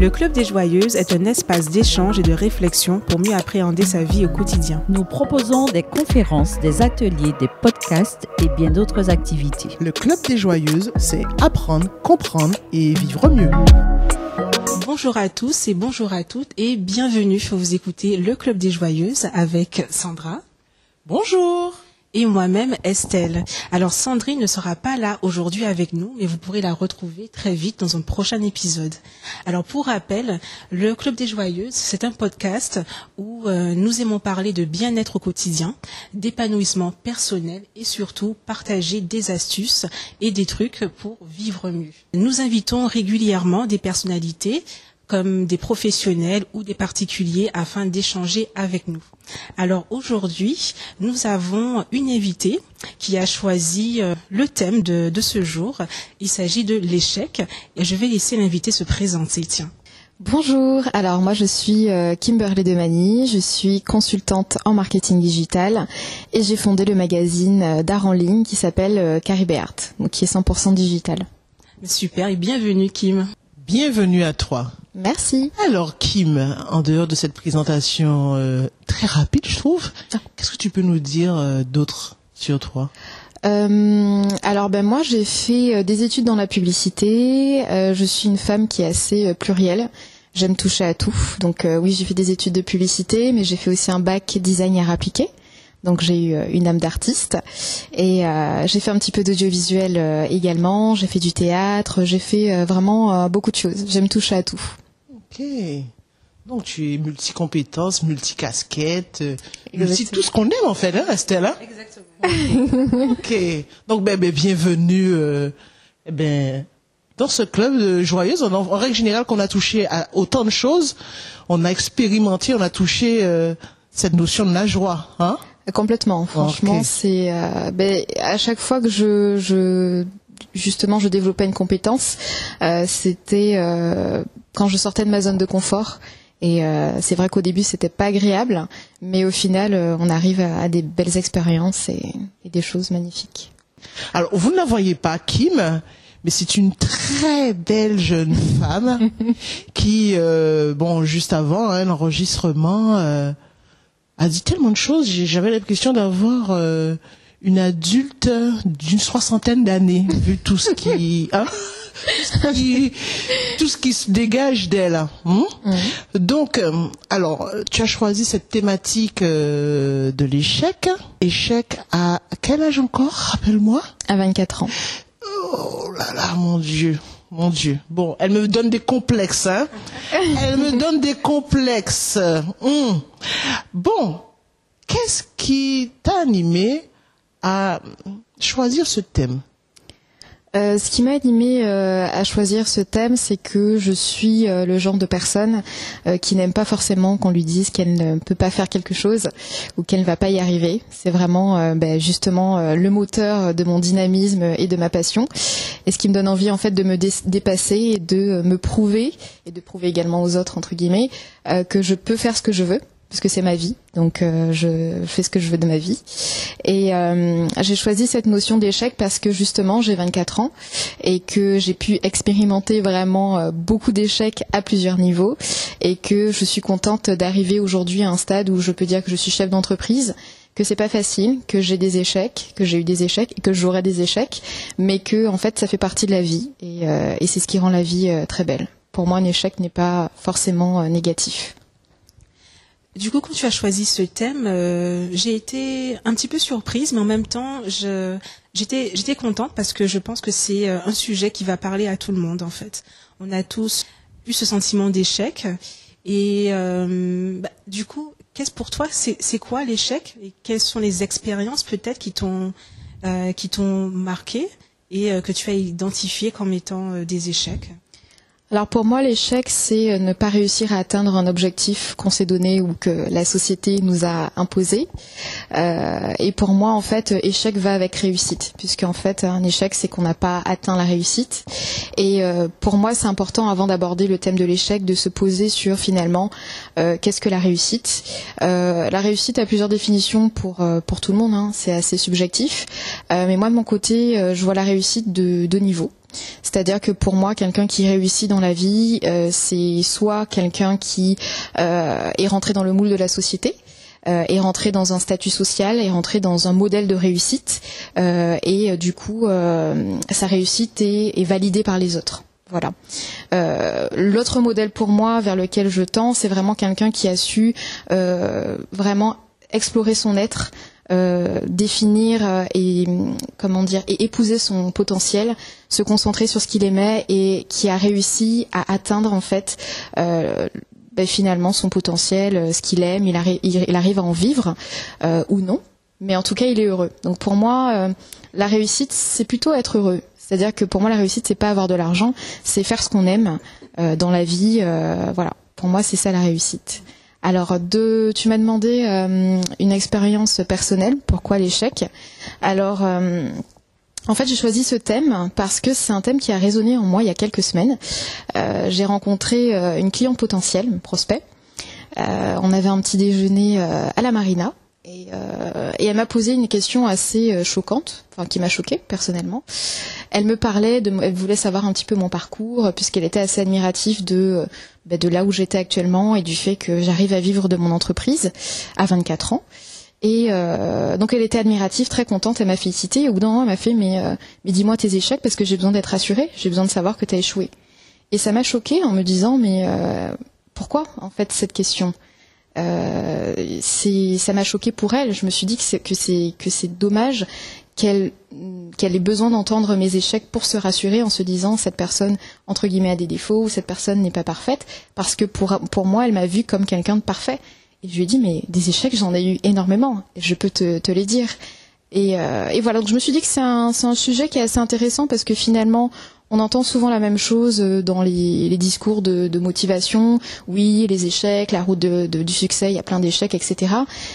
Le Club des Joyeuses est un espace d'échange et de réflexion pour mieux appréhender sa vie au quotidien. Nous proposons des conférences, des ateliers, des podcasts et bien d'autres activités. Le Club des Joyeuses, c'est apprendre, comprendre et vivre mieux. Bonjour à tous et bonjour à toutes et bienvenue. Vous écouter Le Club des Joyeuses avec Sandra. Bonjour et moi-même Estelle. Alors Sandrine ne sera pas là aujourd'hui avec nous, mais vous pourrez la retrouver très vite dans un prochain épisode. Alors pour rappel, le Club des Joyeuses, c'est un podcast où euh, nous aimons parler de bien-être au quotidien, d'épanouissement personnel et surtout partager des astuces et des trucs pour vivre mieux. Nous invitons régulièrement des personnalités comme des professionnels ou des particuliers afin d'échanger avec nous. Alors aujourd'hui, nous avons une invitée qui a choisi euh, le thème de, ce jour. Il s'agit de l'échec et je vais laisser l'invité se présenter. Tiens. Bonjour, alors moi je suis euh, Kimberly Demani, je suis consultante en marketing digital et j'ai fondé le magazine euh, d'art en ligne qui s'appelle Caribé Art, qui est 100% digital. Super et bienvenue Kim. Bienvenue à toi. Merci. Alors Kim, en dehors de cette présentation euh, très rapide, je trouve, qu'est-ce que tu peux nous dire euh, d'autre sur toi? Euh, alors ben moi j'ai fait des études dans la publicité. je suis une femme qui est assez plurielle. J'aime toucher à tout. Donc oui j'ai fait des études de publicité, mais j'ai fait aussi un bac design et appliqué. Donc j'ai eu une âme d'artiste et euh, j'ai fait un petit peu d'audiovisuel euh, également. J'ai fait du théâtre, j'ai fait vraiment beaucoup de choses. J'aime toucher à tout. Ok. Donc tu es multi-compétences, multi-casquettes, multi tout ce qu'on aime en fait, hein, Estelle hein? Exactement. ok. Donc ben, ben bienvenue eh ben dans ce club de joyeuse. en règle générale, qu'on a touché à autant de choses, on a expérimenté, on a touché cette notion de la joie, hein? Complètement. Franchement, c'est euh, ben, à chaque fois que je, je justement je développais une compétence, euh, c'était euh, quand je sortais de ma zone de confort. Et euh, c'est vrai qu'au début c'était pas agréable, mais au final euh, on arrive à, des belles expériences et, et, des choses magnifiques. Alors vous ne la voyez pas, Kim, mais c'est une très belle jeune femme qui, euh, bon, juste avant hein, l'enregistrement a dit tellement de choses. J'avais l'impression d'avoir une adulte d'une soixantaine d'années, vu tout ce qui, hein, tout ce qui se dégage d'elle. Hein. Donc, euh, alors, tu as choisi cette thématique euh, de l'échec. Échec à quel âge encore Rappelle-moi? À 24 ans. Oh là là, mon Dieu. Mon Dieu. Bon, elle me donne des complexes, hein. Elle me donne des complexes. Hum. Bon, qu'est-ce qui t'a animé à choisir ce thème. Euh, ce qui m'a animé euh, à choisir ce thème, c'est que je suis euh, le genre de personne qui n'aime pas forcément qu'on lui dise qu'elle ne peut pas faire quelque chose ou qu'elle ne va pas y arriver. C'est vraiment ben, justement le moteur de mon dynamisme et de ma passion, et ce qui me donne envie en fait de me dépasser et de me prouver et de prouver également aux autres entre guillemets que je peux faire ce que je veux parce que c'est ma vie, donc euh, je fais ce que je veux de ma vie. Et euh, j'ai choisi cette notion d'échec parce que justement j'ai 24 ans et que j'ai pu expérimenter vraiment euh, beaucoup d'échecs à plusieurs niveaux et que je suis contente d'arriver aujourd'hui à un stade où je peux dire que je suis chef d'entreprise que c'est pas facile, que j'ai des échecs, que j'ai eu des échecs et que j'aurai des échecs, mais que en fait ça fait partie de la vie et, et c'est ce qui rend la vie très belle. Pour moi, un échec n'est pas forcément négatif. Du coup, quand tu as choisi ce thème, euh, j'ai été un petit peu surprise, mais en même temps, j'étais, j'étais contente parce que je pense que c'est euh, un sujet qui va parler à tout le monde en fait. On a tous eu ce sentiment d'échec, et euh, bah, du coup, qu'est-ce pour toi, c'est, quoi l'échec et quelles sont les expériences peut-être qui t'ont qui t'ont marqué et que tu as identifié comme étant des échecs? Alors pour moi, l'échec, c'est euh, ne pas réussir à atteindre un objectif qu'on s'est donné ou que la société nous a imposé. Euh, et pour moi, en fait, échec va avec réussite, puisque en fait, un échec, c'est qu'on n'a pas atteint la réussite. Et euh, pour moi, c'est important, avant d'aborder le thème de l'échec, de se poser sur finalement euh, qu'est-ce que la réussite. Euh, la réussite a plusieurs définitions pour pour tout le monde. Hein, c'est assez subjectif. mais moi, de mon côté, je vois la réussite de deux niveaux. C'est-à-dire que pour moi, quelqu'un qui réussit dans la vie, euh, c'est soit quelqu'un qui euh, est rentré dans le moule de la société, euh, est rentré dans un statut social, est rentré dans un modèle de réussite, et du coup, sa réussite est, validée par les autres. Voilà. L'autre modèle pour moi vers lequel je tends, c'est vraiment quelqu'un qui a su vraiment explorer son être, euh, définir euh, et comment dire et épouser son potentiel, se concentrer sur ce qu'il aimait et qui a réussi à atteindre en fait euh, ben, finalement son potentiel, ce qu'il aime, il, il- arrive à en vivre ou non, mais en tout cas il est heureux. Donc pour moi, la réussite c'est plutôt être heureux. C'est-à-dire que pour moi la réussite c'est pas avoir de l'argent, c'est faire ce qu'on aime dans la vie. voilà, pour moi c'est ça la réussite. Alors, de, tu m'as demandé euh, une expérience personnelle. Pourquoi l'échec? Alors, euh, en fait, j'ai choisi ce thème parce que c'est un thème qui a résonné en moi il y a quelques semaines. Euh, j'ai rencontré euh, une cliente potentielle, prospect. On avait un petit déjeuner à la marina. Et, euh, et elle m'a posé une question assez euh, choquante, enfin qui m'a choquée personnellement. Elle me parlait, elle voulait savoir un petit peu mon parcours puisqu'elle était assez admirative de, ben, de là où j'étais actuellement et du fait que j'arrive à vivre de mon entreprise à 24 ans. Et euh, donc elle était admirative, très contente, elle m'a félicité. Et au bout d'un moment, elle m'a fait mais, euh, mais dis-moi tes échecs parce que j'ai besoin d'être rassurée, j'ai besoin de savoir que tu as échoué. Et ça m'a choquée en me disant mais euh, pourquoi en fait cette question? euh, c'est ça m'a choqué pour elle. Je me suis dit que c'est dommage qu'elle qu'elle ait besoin d'entendre mes échecs pour se rassurer en se disant cette personne entre guillemets a des défauts ou cette personne n'est pas parfaite parce que pour pour moi elle m'a vu comme quelqu'un de parfait. Et je lui ai dit mais des échecs j'en ai eu énormément. Je peux te, te les dire. Et, euh, et voilà donc je me suis dit que c'est un c'est un sujet qui est assez intéressant parce que finalement on entend souvent la même chose euh, dans les, discours de, motivation. Oui, les échecs, la route du succès, il y a plein d'échecs, etc.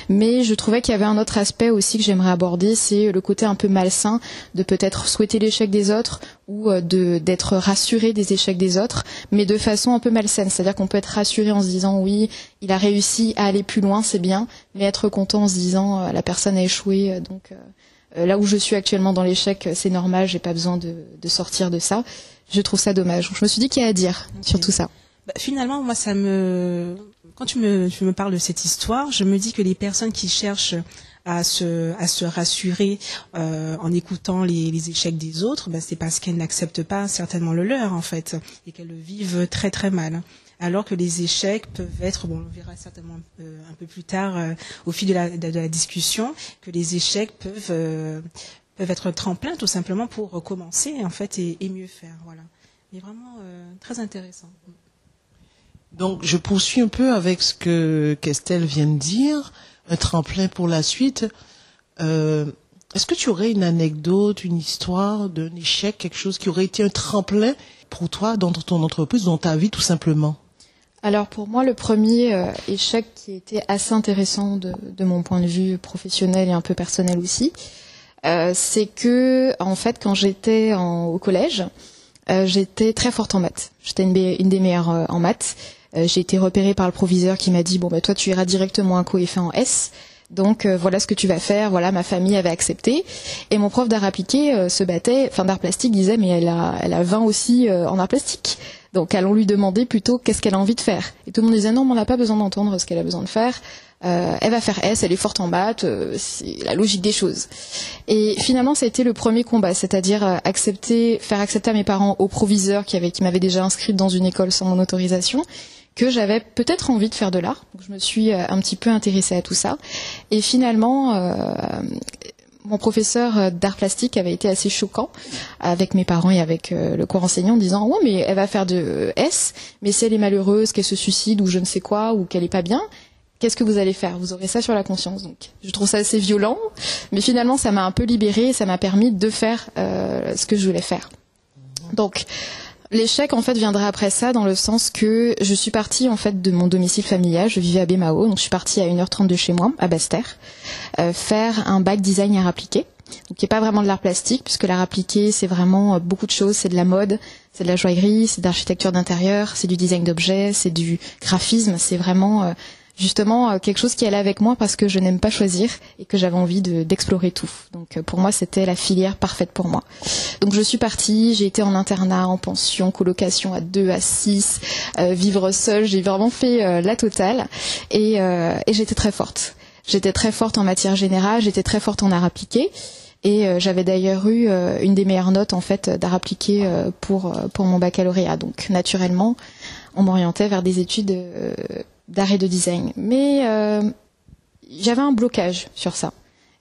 Mais je trouvais qu'il y avait un autre aspect aussi que j'aimerais aborder, c'est le côté un peu malsain de peut-être souhaiter l'échec des autres ou euh, d'être rassuré des échecs des autres, mais de façon un peu malsaine. C'est-à-dire qu'on peut être rassuré en se disant oui, il a réussi à aller plus loin, c'est bien, mais être content en se disant euh, la personne a échoué, euh, donc. Euh, là où je suis actuellement dans l'échec, euh, c'est normal, j'ai pas besoin de, de sortir de ça. Je trouve ça dommage. Je me suis dit qu'il y a à dire sur tout ça. Bah, finalement, moi, ça me, quand tu me, tu me parles de cette histoire, je me dis que les personnes qui cherchent à se, à se rassurer euh, en écoutant les, les échecs des autres, bah, c'est parce qu'elles n'acceptent pas certainement le leur en fait et qu'elles le vivent très très mal. Alors que les échecs peuvent être, bon, on verra certainement euh, un peu plus tard euh, au fil de la, discussion, que les échecs peuvent euh, peuvent être tremplin tout simplement pour recommencer en fait et, et mieux faire. Voilà. Mais vraiment très intéressant. Donc, je poursuis un peu avec ce que Christelle vient de dire, un tremplin pour la suite. Est-ce que tu aurais une anecdote, une histoire d'un échec, quelque chose qui aurait été un tremplin pour toi dans ton entreprise, dans ta vie tout simplement? Alors pour moi, le premier euh, échec qui était assez intéressant de, mon point de vue professionnel et un peu personnel aussi, euh, c'est que en fait, quand j'étais au collège, euh, j'étais très forte en maths. J'étais une, des meilleures en maths. J'ai été repérée par le proviseur qui m'a dit bon bah toi tu iras directement à coefficient en S. Donc euh, voilà ce que tu vas faire. Voilà, ma famille avait accepté. Et mon prof d'art appliqué euh, se battait, enfin d'art plastique disait mais elle a, elle a 20 aussi euh, en art plastique. Donc allons lui demander plutôt qu'est-ce qu'elle a envie de faire. Et tout le monde disait non, mais on n'a pas besoin d'entendre ce qu'elle a besoin de faire. Euh, elle va faire S, elle est forte en maths, euh, c'est la logique des choses. Et finalement, ça a été le premier combat, c'est-à-dire accepter, faire accepter à mes parents, au proviseur qui avait, qui m'avait déjà inscrite dans une école sans mon autorisation, que j'avais peut-être envie de faire de l'art. Je me suis euh, un petit peu intéressée à tout ça. Et finalement, euh, mon professeur euh, d'art plastique avait été assez choquant avec mes parents et avec le cours enseignant en disant ouais mais elle va faire de S mais si elle est malheureuse qu'elle se suicide ou je ne sais quoi ou qu'elle est pas bien qu'est-ce que vous allez faire? Vous aurez ça sur la conscience donc je trouve ça assez violent mais finalement ça m'a un peu libérée et ça m'a permis de faire ce que je voulais faire donc L'échec en fait viendra après ça dans le sens que je suis partie en fait de mon domicile familial, je vivais à Bémao, donc je suis partie à 1h30 de chez moi, à Basse-Terre, euh, faire un bac design art appliqué, donc qui n'est pas vraiment de l'art plastique puisque l'art appliqué c'est vraiment euh, beaucoup de choses, c'est de la mode, c'est de la joaillerie, c'est de l'architecture d'intérieur, c'est du design d'objets, c'est du graphisme, c'est vraiment euh, justement euh, quelque chose qui allait avec moi parce que je n'aime pas choisir et que j'avais envie d'explorer tout. Donc euh, pour moi, c'était la filière parfaite pour moi. Donc je suis partie, j'ai été en internat, en pension, colocation à 2, à 6, euh, vivre seule, j'ai vraiment fait la totale et, j'étais très forte. J'étais très forte en matière générale, j'étais très forte en art appliqué. Et j'avais d'ailleurs eu une des meilleures notes en fait d'art appliqué pour pour mon baccalauréat. Donc naturellement, on m'orientait vers des études d'arrêt de design. Mais euh, j'avais un blocage sur ça.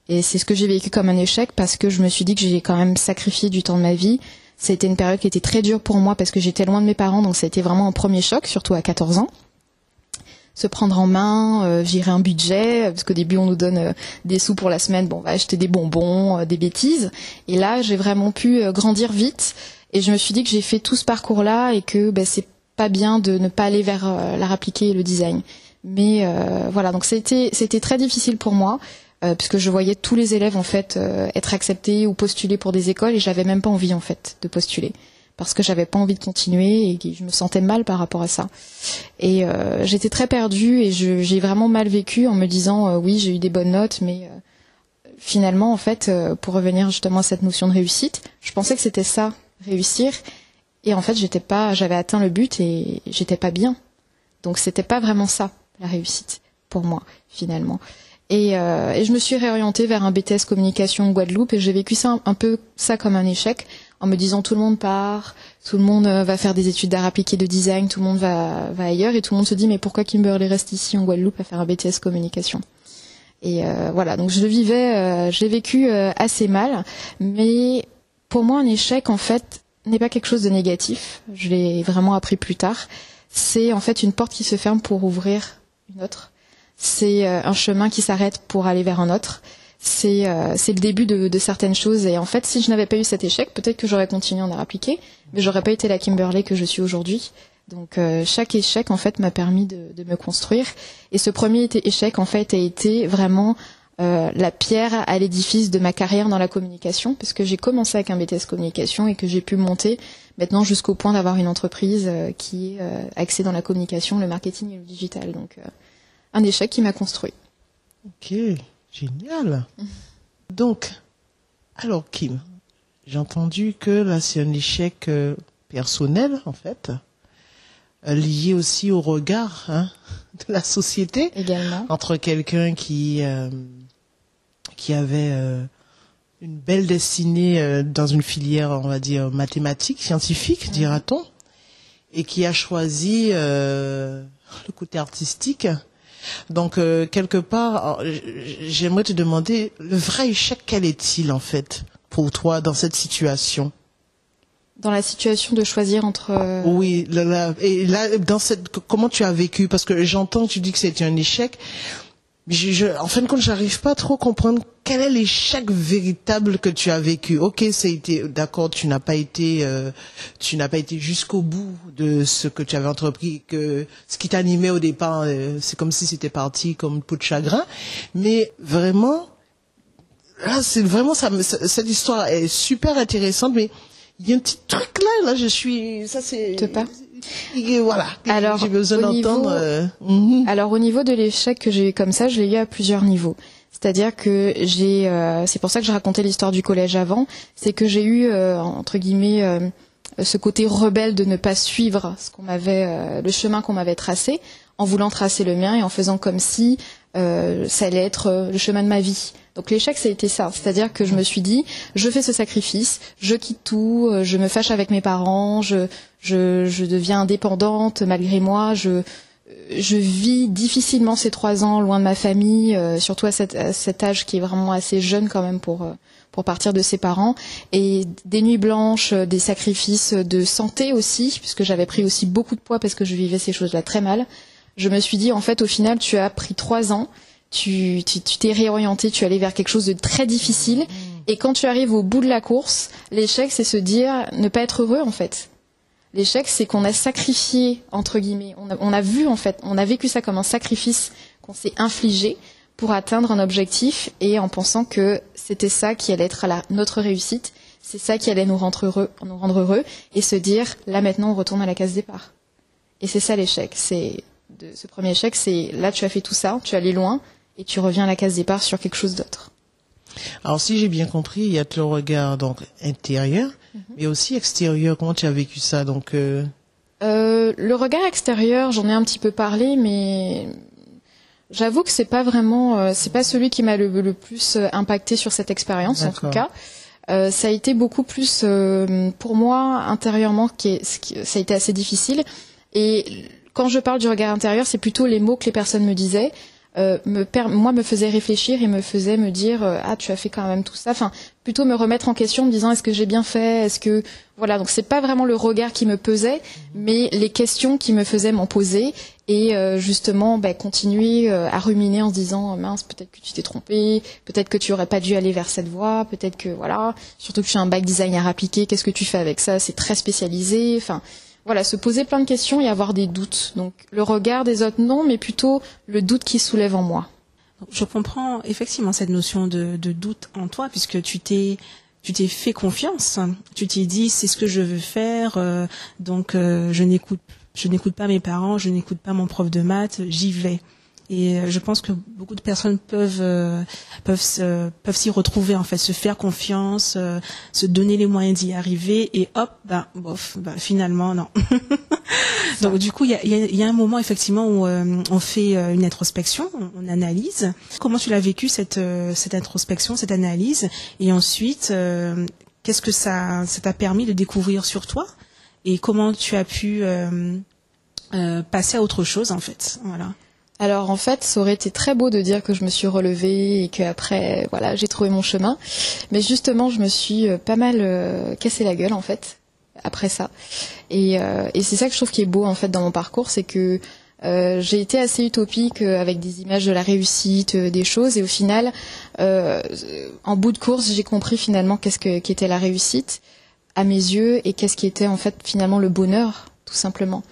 Et c'est ce que j'ai vécu comme un échec parce que je me suis dit que j'ai quand même sacrifié du temps de ma vie. C'était une période qui était très dure pour moi parce que j'étais loin de mes parents, donc ça a été vraiment un premier choc, surtout à 14 ans. Se prendre en main, euh, gérer un budget, parce qu'au début on nous donne euh, des sous pour la semaine, bon on va acheter des bonbons, euh, des bêtises. Et là j'ai vraiment pu grandir vite et je me suis dit que j'ai fait tout ce parcours-là et que ben, c'est pas bien de ne pas aller vers euh, l'art appliqué et le design. Mais euh, voilà, donc c'était très difficile pour moi euh, puisque je voyais tous les élèves en fait être acceptés ou postuler pour des écoles et j'avais même pas envie en fait de postuler parce que j'avais pas envie de continuer et je me sentais mal par rapport à ça. Et j'étais très perdue et j'ai vraiment mal vécu en me disant oui j'ai eu des bonnes notes mais finalement en fait pour revenir justement à cette notion de réussite, je pensais que c'était ça réussir et en fait, j'étais pas, j'avais atteint le but et j'étais pas bien. Donc c'était pas vraiment ça la réussite pour moi finalement. Et, euh, et, je me suis réorientée vers un BTS communication Guadeloupe et j'ai vécu ça un, peu ça comme un échec en me disant tout le monde part, tout le monde euh, va faire des études d'art appliqué de design, tout le monde va, va ailleurs et tout le monde se dit mais pourquoi Kimberley reste ici en Guadeloupe à faire un BTS communication? Et euh, voilà donc je vivais, j'ai vécu assez mal, mais pour moi un échec en fait n'est pas quelque chose de négatif. Je l'ai vraiment appris plus tard. C'est en fait une porte qui se ferme pour ouvrir une autre. C'est euh, un chemin qui s'arrête pour aller vers un autre. C'est euh, le début de, certaines choses. Et en fait, si je n'avais pas eu cet échec, peut-être que j'aurais continué en art appliqué, mais j'aurais pas été la Kimberley que je suis aujourd'hui. Donc euh, chaque échec en fait m'a permis de, me construire. Et ce premier échec en fait a été vraiment euh, la pierre à l'édifice de ma carrière dans la communication, parce que j'ai commencé avec un BTS communication et que j'ai pu monter maintenant jusqu'au point d'avoir une entreprise euh, qui est euh, axée dans la communication, le marketing et le digital. Donc un échec qui m'a construit. Ok, génial. Donc, alors Kim, j'ai entendu que là c'est un échec personnel en fait, lié aussi au regard hein, de la société. Également. Entre quelqu'un qui qui avait euh, une belle destinée euh, dans une filière, on va dire, mathématique, scientifique, dira-t-on, et qui a choisi euh, le côté artistique. Donc, quelque part, j'aimerais te demander, le vrai échec, quel est-il en fait pour toi dans cette situation? Dans la situation de choisir entre. Oui, et là, dans cette, comment tu as vécu? Parce que j'entends que tu dis que c'était un échec, je, je, en fin de compte, j'arrive pas trop à comprendre quel est l'échec véritable que tu as vécu. Ok, été d'accord, tu n'as pas été, euh, tu n'as pas été jusqu'au bout de ce que tu avais entrepris, que ce qui t'animait au départ, euh, c'est comme si c'était parti comme peau de chagrin. Mais vraiment, là, c'est vraiment ça. Cette histoire est super intéressante, mais il y a un petit truc là, là, je suis, ça c'est. Voilà. Alors, j'ai besoin d'entendre. Euh, mhm. Alors, au niveau de l'échec que j'ai eu comme ça, je l'ai eu à plusieurs niveaux. C'est-à-dire que j'ai, euh, c'est pour ça que je racontais l'histoire du collège avant, c'est que j'ai eu euh, entre guillemets ce côté rebelle de ne pas suivre ce qu'on m'avait, le chemin qu'on m'avait tracé, en voulant tracer le mien et en faisant comme si ça allait être le chemin de ma vie. Donc l'échec, ça a été ça. C'est-à-dire que je me suis dit, je fais ce sacrifice, je quitte tout, euh, je me fâche avec mes parents, je, je, je deviens indépendante malgré moi, je, je vis difficilement ces trois ans loin de ma famille, euh, surtout à, cet âge qui est vraiment assez jeune quand même pour, euh, pour partir de ses parents. Et des nuits blanches, des sacrifices de santé aussi, puisque j'avais pris aussi beaucoup de poids parce que je vivais ces choses-là très mal. Je me suis dit, en fait, au final, tu as pris trois ans tu t'es réorienté, tu es allé vers quelque chose de très difficile. Mm. Et quand tu arrives au bout de la course, l'échec, c'est se dire ne pas être heureux en fait. L'échec, c'est qu'on a sacrifié entre guillemets. On a, vu en fait, on a vécu ça comme un sacrifice qu'on s'est infligé pour atteindre un objectif et en pensant que c'était ça qui allait être la, notre réussite, c'est ça qui allait nous rendre heureux, et se dire là maintenant on retourne à la case départ. Et c'est ça l'échec, c'est de ce premier échec, c'est là tu as fait tout ça, tu es allé loin et tu reviens à la case départ sur quelque chose d'autre. Alors si j'ai bien compris, il y a le regard donc intérieur, Mhm. mais aussi extérieur. Comment tu as vécu ça donc euh, Euh, le regard extérieur, j'en ai un petit peu parlé, mais j'avoue que c'est pas vraiment, euh, c'est pas celui qui m'a le, le plus impacté sur cette expérience en tout cas. Ça a été beaucoup plus pour moi intérieurement, qui est, ça a été assez difficile. Et quand je parle du regard intérieur, c'est plutôt les mots que les personnes me disaient. Euh, moi me faisaient réfléchir et me faisaient me dire euh, ah tu as fait quand même tout ça enfin plutôt me remettre en question en me disant est-ce que j'ai bien fait? Est-ce que voilà donc c'est pas vraiment le regard qui me pesait mais les questions qui me faisaient m'en poser et euh, justement ben, continuer à ruminer en se disant mince peut-être que tu t'es trompé peut-être que tu aurais pas dû aller vers cette voie peut-être que voilà. Surtout que tu as un bac design à appliquer qu'est-ce que tu fais avec ça? C'est très spécialisé. Enfin voilà se poser plein de questions et avoir des doutes donc le regard des autres non mais plutôt le doute qui soulève en moi Je comprends effectivement cette notion de, de doute en toi, puisque tu t'es tu t'es fait confiance. Tu t'es dit c'est ce que je veux faire, euh, donc euh, je n'écoute je n'écoute pas mes parents, je n'écoute pas mon prof de maths, j'y vais. Et euh, je pense que beaucoup de personnes peuvent euh, peuvent peuvent s'y retrouver en fait, se faire confiance, euh, se donner les moyens d'y arriver et hop, ben bof, ben finalement non. Donc du coup, il y a, un moment effectivement où on fait une introspection, on, analyse. Comment tu l'as vécu cette cette introspection, cette analyse, et ensuite, qu'est-ce que ça ça t'a permis de découvrir sur toi, et comment tu as pu passer à autre chose en fait? Voilà. Alors en fait, ça aurait été très beau de dire que je me suis relevée et qu'après, voilà, j'ai trouvé mon chemin. Mais justement, je me suis euh, pas mal euh, cassé la gueule en fait après ça. Et, euh, et c'est ça que je trouve qui est beau en fait dans mon parcours, c'est que euh, j'ai été assez utopique avec des images de la réussite, des choses, et au final, en bout de course, j'ai compris finalement qu'est-ce que qu'était la réussite à mes yeux et qu'est-ce qui était en fait finalement le bonheur, tout simplement.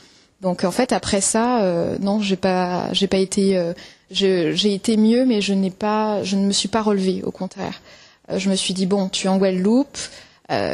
Donc en fait après ça, euh, non, j'ai pas, j'ai pas été, euh, j'ai été mieux, mais je n'ai pas, je ne me suis pas relevée, au contraire. Euh, je me suis dit bon, tu es en Guadeloupe,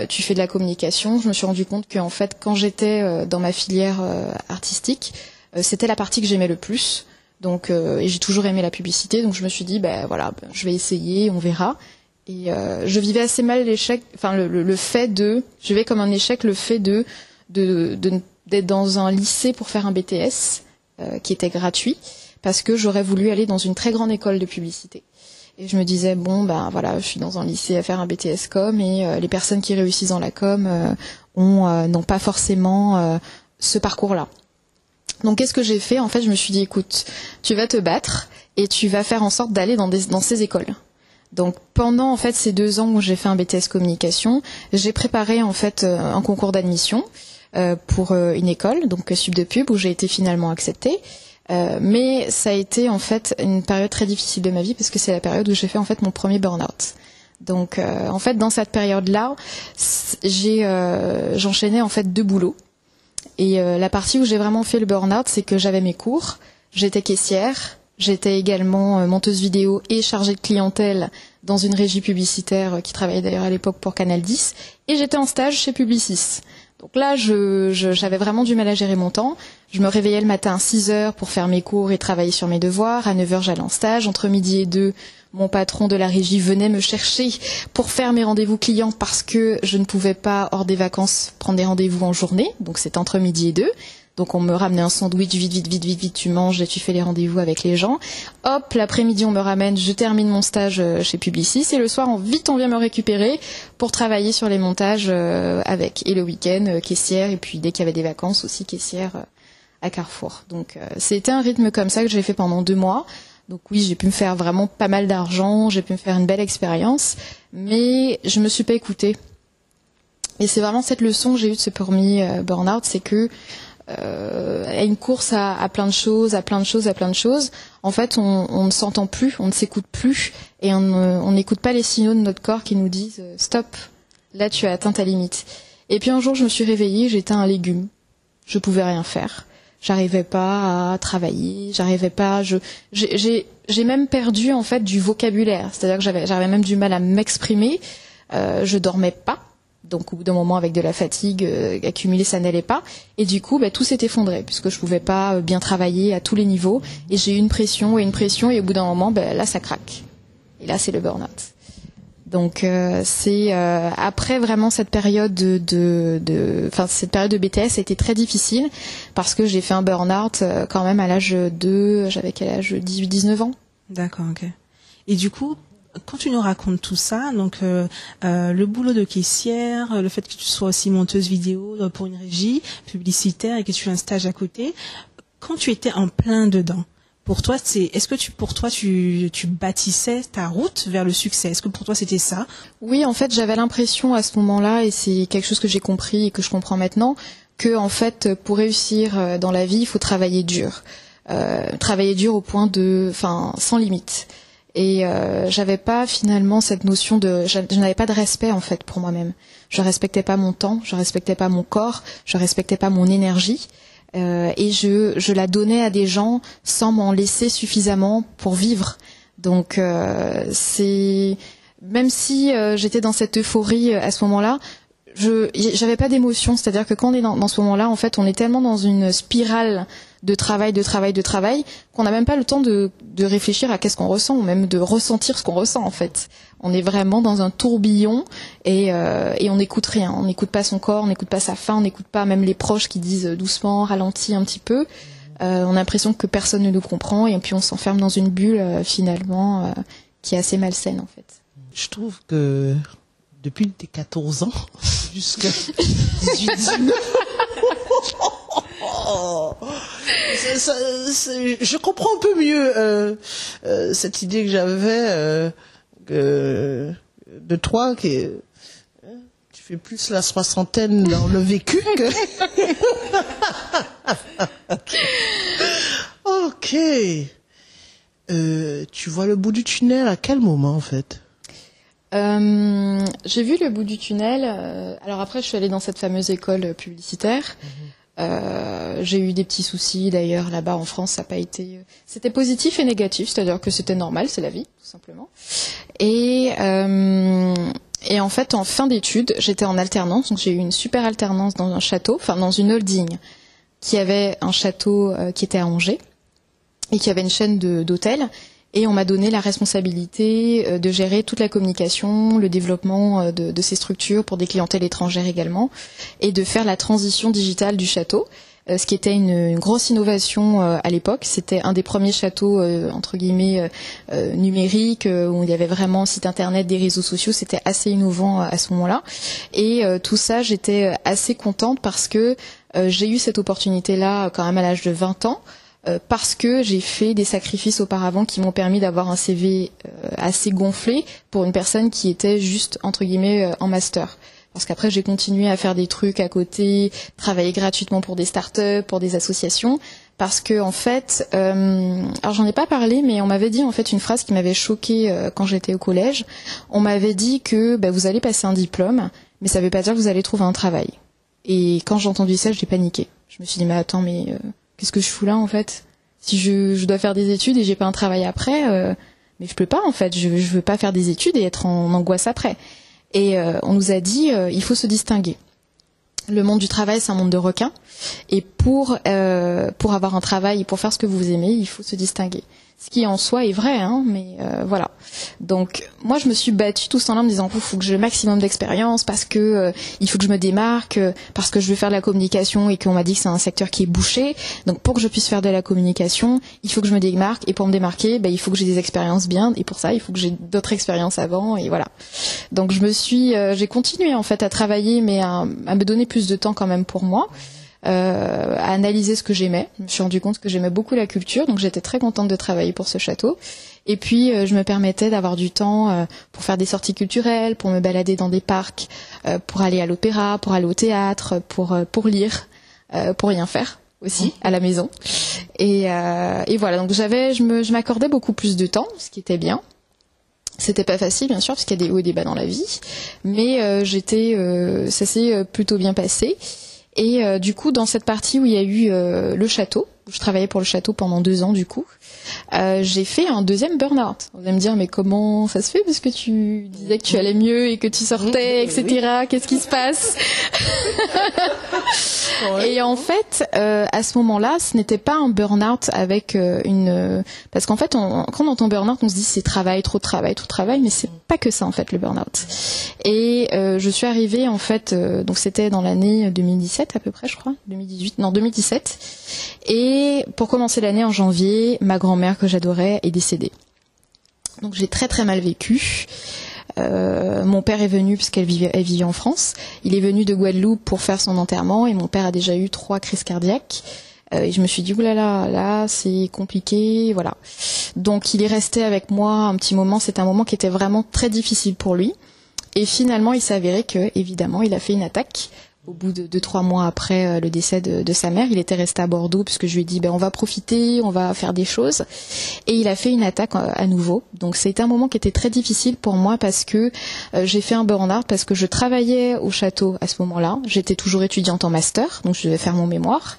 tu fais de la communication. Je me suis rendu compte qu'en fait, quand j'étais dans ma filière artistique, c'était la partie que j'aimais le plus. Donc et j'ai toujours aimé la publicité, donc je me suis dit ben voilà, ben, je vais essayer, on verra. Et je vivais assez mal l'échec, enfin le, fait de, je vivais comme un échec le fait de de, de d'être dans un lycée pour faire un BTS euh, qui était gratuit parce que j'aurais voulu aller dans une très grande école de publicité. Et je me disais bon ben voilà, je suis dans un lycée à faire un BTS com et euh, les personnes qui réussissent dans la com euh, ont n'ont pas forcément ce parcours-là. Donc qu'est-ce que j'ai fait? En fait, je me suis dit écoute, tu vas te battre et tu vas faire en sorte d'aller dans, dans ces écoles. Donc pendant en fait ces deux ans où j'ai fait un BTS communication, j'ai préparé en fait un concours d'admission pour euh, une école, donc euh, Sub de Pub, où j'ai été finalement acceptée. Euh, mais ça a été en fait une période très difficile de ma vie parce que c'est la période où j'ai fait en fait mon premier burn-out. Donc euh, en fait dans cette période-là, j'ai euh, j'enchaînais en fait deux boulots. Et euh, la partie où j'ai vraiment fait le burn-out, c'est que j'avais mes cours, j'étais caissière, j'étais également euh, monteuse vidéo et chargée de clientèle dans une régie publicitaire euh, qui travaillait d'ailleurs à l'époque pour Canal 10, et j'étais en stage chez Publicis. Donc là, je- je- j'avais vraiment du mal à gérer mon temps. Je me réveillais le matin à 6 heures pour faire mes cours et travailler sur mes devoirs. À 9 heures, j'allais en stage. Entre midi et 2, mon patron de la régie venait me chercher pour faire mes rendez-vous clients parce que je ne pouvais pas, hors des vacances, prendre des rendez-vous en journée. Donc c'était entre midi et 2. Donc on me ramenait un sandwich, vite, vite, vite, vite, vite, tu manges et tu fais les rendez-vous avec les gens. Hop, l'après-midi on me ramène, je termine mon stage euh, chez Publicis et le soir on, vite on vient me récupérer pour travailler sur les montages euh, avec. Et le week-end, euh, caissière et puis dès qu'il y avait des vacances aussi caissière à Carrefour. Donc c'était un rythme comme ça que j'ai fait pendant deux mois. Donc oui, j'ai pu me faire vraiment pas mal d'argent, j'ai pu me faire une belle expérience, mais je me suis pas écoutée. Et c'est vraiment cette leçon que j'ai eue de ce premier burn-out, c'est que euh, à une course à, plein de choses, à plein de choses, à plein de choses, en fait, on, ne s'entend plus, on ne s'écoute plus, et on n'écoute pas les signaux de notre corps qui nous disent euh, stop, là tu as atteint ta limite. Et puis un jour, je me suis réveillée, j'étais un légume, je pouvais rien faire, j'arrivais pas à travailler, j'arrivais pas, je, j'ai même perdu en fait du vocabulaire, c'est-à-dire que j'avais, j'avais même du mal à m'exprimer, euh, je dormais pas Donc au bout d'un moment, avec de la fatigue euh, accumulée, ça n'allait pas. Et du coup, bah, tout s'est effondré puisque je pouvais pas euh, bien travailler à tous les niveaux. Et j'ai eu une pression et une pression. Et au bout d'un moment, bah, là, ça craque. Et là, c'est le burn-out. Donc euh, c'est après vraiment cette période de, de, de, cette période de BTS a été très difficile parce que j'ai fait un burn-out quand même à l'âge de, j'avais quel âge, 18-19 ans. D'accord, ok. Et du coup, quand tu nous racontes tout ça, donc euh, euh, le boulot de caissière, le fait que tu sois aussi monteuse vidéo euh, pour une régie publicitaire et que tu aies un stage à côté, quand tu étais en plein dedans, pour toi, c'est est-ce que tu pour toi tu, bâtissais ta route vers le succès? Est-ce que pour toi c'était ça? Oui, en fait, j'avais l'impression à ce moment-là, et c'est quelque chose que j'ai compris et que je comprends maintenant, que en fait, pour réussir dans la vie, il faut travailler dur, travailler dur au point de, enfin, sans limite. Et euh, j'avais pas finalement cette notion de, je, n'avais pas de respect en fait pour moi-même. Je respectais pas mon temps, je respectais pas mon corps, je respectais pas mon énergie. Euh, et je, je la donnais à des gens sans m'en laisser suffisamment pour vivre. Donc euh, c'est même si euh, j'étais dans cette euphorie à ce moment-là, je j'avais pas d'émotion. C'est-à-dire que quand on est dans, dans ce moment-là, en fait, on est tellement dans une spirale de travail, de travail, de travail, qu'on n'a même pas le temps de, de réfléchir à qu'est-ce qu'on ressent, ou même de ressentir ce qu'on ressent en fait. On est vraiment dans un tourbillon et, euh, et on n'écoute rien. On n'écoute pas son corps, on n'écoute pas sa faim, on n'écoute pas même les proches qui disent doucement, ralentis un petit peu. Euh, on a l'impression que personne ne nous comprend et puis on s'enferme dans une bulle euh, finalement qui est assez malsaine en fait. Je trouve que depuis tes 14 ans jusqu'à 18, 19, ça- ça- c'est- je comprends un peu mieux euh, euh, cette idée que j'avais euh, de toi qui tu fais plus la soixantaine dans le vécu que ok. Tu vois le bout du tunnel à quel moment en fait? Euh, j'ai vu le bout du tunnel. euh, alors après, je suis allée dans cette fameuse école publicitaire. Euh, j'ai eu des petits soucis d'ailleurs là-bas en France, ça n'a pas été. C'était positif et négatif, c'est-à-dire que c'était normal, c'est la vie, tout simplement. Et euh, et en fait, en fin d'études, j'étais en alternance, donc j'ai eu une super alternance dans un château, enfin dans une holding qui avait un château qui était à Angers et qui avait une chaîne d'hôtels. Et on m'a donné la responsabilité euh, de gérer toute la communication, le développement euh, de, ces structures pour des clientèles étrangères également, et de faire la transition digitale du château, euh, ce qui était une, grosse innovation à l'époque. C'était un des premiers châteaux entre guillemets numériques où il y avait vraiment site internet, des réseaux sociaux. C'était assez innovant à ce moment-là. Et tout ça, j'étais assez contente parce que j'ai eu cette opportunité-là quand même à l'âge de 20 ans parce que j'ai fait des sacrifices auparavant qui m'ont permis d'avoir un CV euh, assez gonflé pour une personne qui était juste entre guillemets euh, en master. Parce qu'après j'ai continué à faire des trucs à côté, travailler gratuitement pour des startups, pour des associations, parce que en fait, euh, alors j'en ai pas parlé, mais on m'avait dit en fait une phrase qui m'avait choquée euh, quand j'étais au collège. On m'avait dit que bah, vous allez passer un diplôme, mais ça veut pas dire que vous allez trouver un travail. Et quand j'ai entendu ça, j'ai paniqué. Je me suis dit mais attends mais euh, qu'est-ce que je fous là en fait? Si je, dois faire des études et j'ai pas un travail après, euh, mais je peux pas en fait. Je, je veux pas faire des études et être en angoisse après. Et euh, on nous a dit euh, il faut se distinguer. Le monde du travail, c'est un monde de requins. Et pour pour avoir un travail et pour faire ce que vous aimez, il faut se distinguer. Ce qui en soi est vrai, hein, mais euh, voilà. Donc moi, je me suis battue tout ce temps-là en me disant il faut que j'ai le maximum d'expérience parce que euh, il faut que je me démarque, euh, parce que je veux faire de la communication et qu'on m'a dit que c'est un secteur qui est bouché. Donc pour que je puisse faire de la communication, il faut que je me démarque et pour me démarquer, ben, il faut que j'ai des expériences bien et pour ça, il faut que j'ai d'autres expériences avant et voilà. Donc je me suis, euh, j'ai continué en fait à travailler, mais à, à me donner plus de temps quand même pour moi euh, à analyser ce que j'aimais. Je me suis rendu compte que j'aimais beaucoup la culture, donc j'étais très contente de travailler pour ce château. Et puis euh, je me permettais d'avoir du temps euh, pour faire des sorties culturelles, pour me balader dans des parcs, euh, pour aller à l'opéra, pour aller au théâtre, pour euh, pour lire, euh, pour rien faire aussi à la maison. Et, euh, et voilà, donc j'avais, je me, je m'accordais beaucoup plus de temps, ce qui était bien. C'était pas facile, bien sûr, parce qu'il y a des hauts et des bas dans la vie, mais euh, j'étais, euh, ça s'est plutôt bien passé. Et euh, du coup, dans cette partie où il y a eu euh, le château, je travaillais pour le château pendant deux ans du coup, euh, j'ai fait un deuxième burn-out. On va me dire mais comment ça se fait? Parce que tu disais que tu allais mieux et que tu sortais, etc. Qu'est-ce qui se passe? Et en fait, euh, à ce moment-là, ce n'était pas un burn-out avec euh, une parce qu'en fait, on, quand on entend burn-out, on se dit c'est travail, trop de travail, trop de travail, mais c'est pas que ça en fait le burn-out. Et euh, je suis arrivée en fait, donc c'était dans l'année 2017 à peu près, je crois, 2018, non 2017. Et pour commencer l'année en janvier, ma grand-mère que j'adorais est décédée. Donc j'ai très très mal vécu. Euh, mon père est venu puisqu'elle vivait, en France. Il est venu de Guadeloupe pour faire son enterrement et mon père a déjà eu trois crises cardiaques. Euh, et je me suis dit oulala, là, là c'est compliqué, voilà. Donc il est resté avec moi un petit moment. C'était un moment qui était vraiment très difficile pour lui. Et finalement, il s'est avéré que, évidemment, il a fait une attaque au bout de deux trois mois après euh, le décès de, sa mère, il était resté à Bordeaux puisque je lui ai dit ben on va profiter, on va faire des choses et il a fait une attaque euh, à nouveau. Donc c'était un moment qui était très difficile pour moi parce que euh, j'ai fait un burn-out parce que je travaillais au château à ce moment-là, j'étais toujours étudiante en master donc je devais faire mon mémoire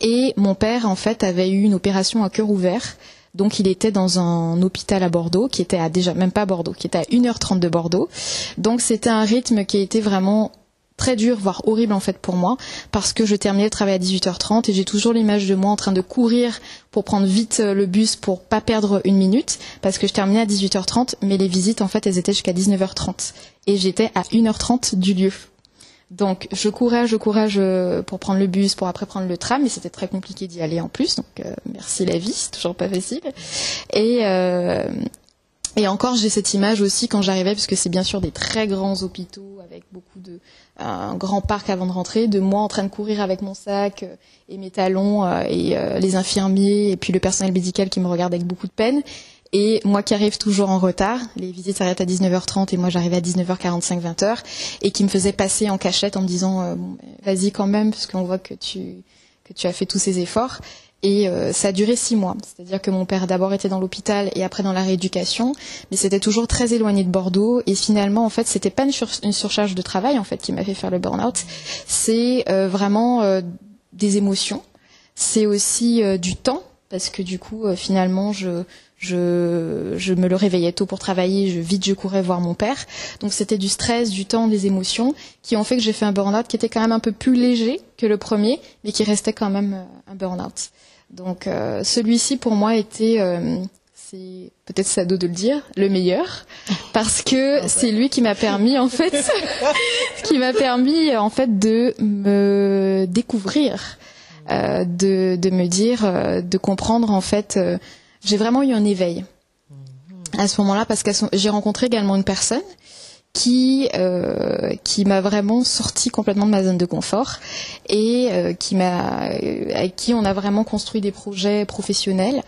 et mon père en fait avait eu une opération à cœur ouvert donc il était dans un hôpital à Bordeaux, qui était à déjà même pas Bordeaux, qui était à 1h30 de Bordeaux. Donc c'était un rythme qui était vraiment très dur, voire horrible en fait pour moi, parce que je terminais le travail à 18h30 et j'ai toujours l'image de moi en train de courir pour prendre vite le bus pour pas perdre une minute, parce que je terminais à 18h30, mais les visites en fait elles étaient jusqu'à 19h30 et j'étais à 1h30 du lieu. Donc je courais, je courais pour prendre le bus, pour après prendre le tram, mais c'était très compliqué d'y aller en plus. Donc euh, merci la vie, c'est toujours pas facile. Et euh, et encore, j'ai cette image aussi quand j'arrivais, parce que c'est bien sûr des très grands hôpitaux avec beaucoup de un grand parc avant de rentrer, de moi en train de courir avec mon sac euh, et mes talons euh, et euh, les infirmiers et puis le personnel médical qui me regarde avec beaucoup de peine. Et moi qui arrive toujours en retard, les visites s'arrêtent à 19h30 et moi j'arrivais à 19h45, 20h, et qui me faisait passer en cachette en me disant bon, vas-y quand même, parce qu'on voit que tu, que tu as fait tous ces efforts. Et euh, ça a duré six mois. C'est-à-dire que mon père d'abord était dans l'hôpital et après dans la rééducation, mais c'était toujours très éloigné de Bordeaux. Et finalement, en fait, c'était pas une, sur une, surcharge de travail en fait qui m'a fait faire le burn-out. C'est euh, vraiment euh, des émotions. C'est aussi euh, du temps parce que du coup, euh, finalement, je je, je me le réveillais tôt pour travailler, je, vite je courais voir mon père. Donc c'était du stress, du temps, des émotions qui ont fait que j'ai fait un burn-out qui était quand même un peu plus léger que le premier, mais qui restait quand même un burn-out. Donc euh, celui-ci pour moi était, euh, c'est peut-être ça de le dire, le meilleur, parce que c'est lui qui m'a permis en fait, qui m'a permis en fait de me découvrir, euh, de, de me dire, euh, de comprendre en fait. Euh, j'ai vraiment eu un éveil à ce moment-là parce que j'ai rencontré également une personne qui euh, qui m'a vraiment sorti complètement de ma zone de confort et euh, qui m'a euh, avec qui on a vraiment construit des projets professionnels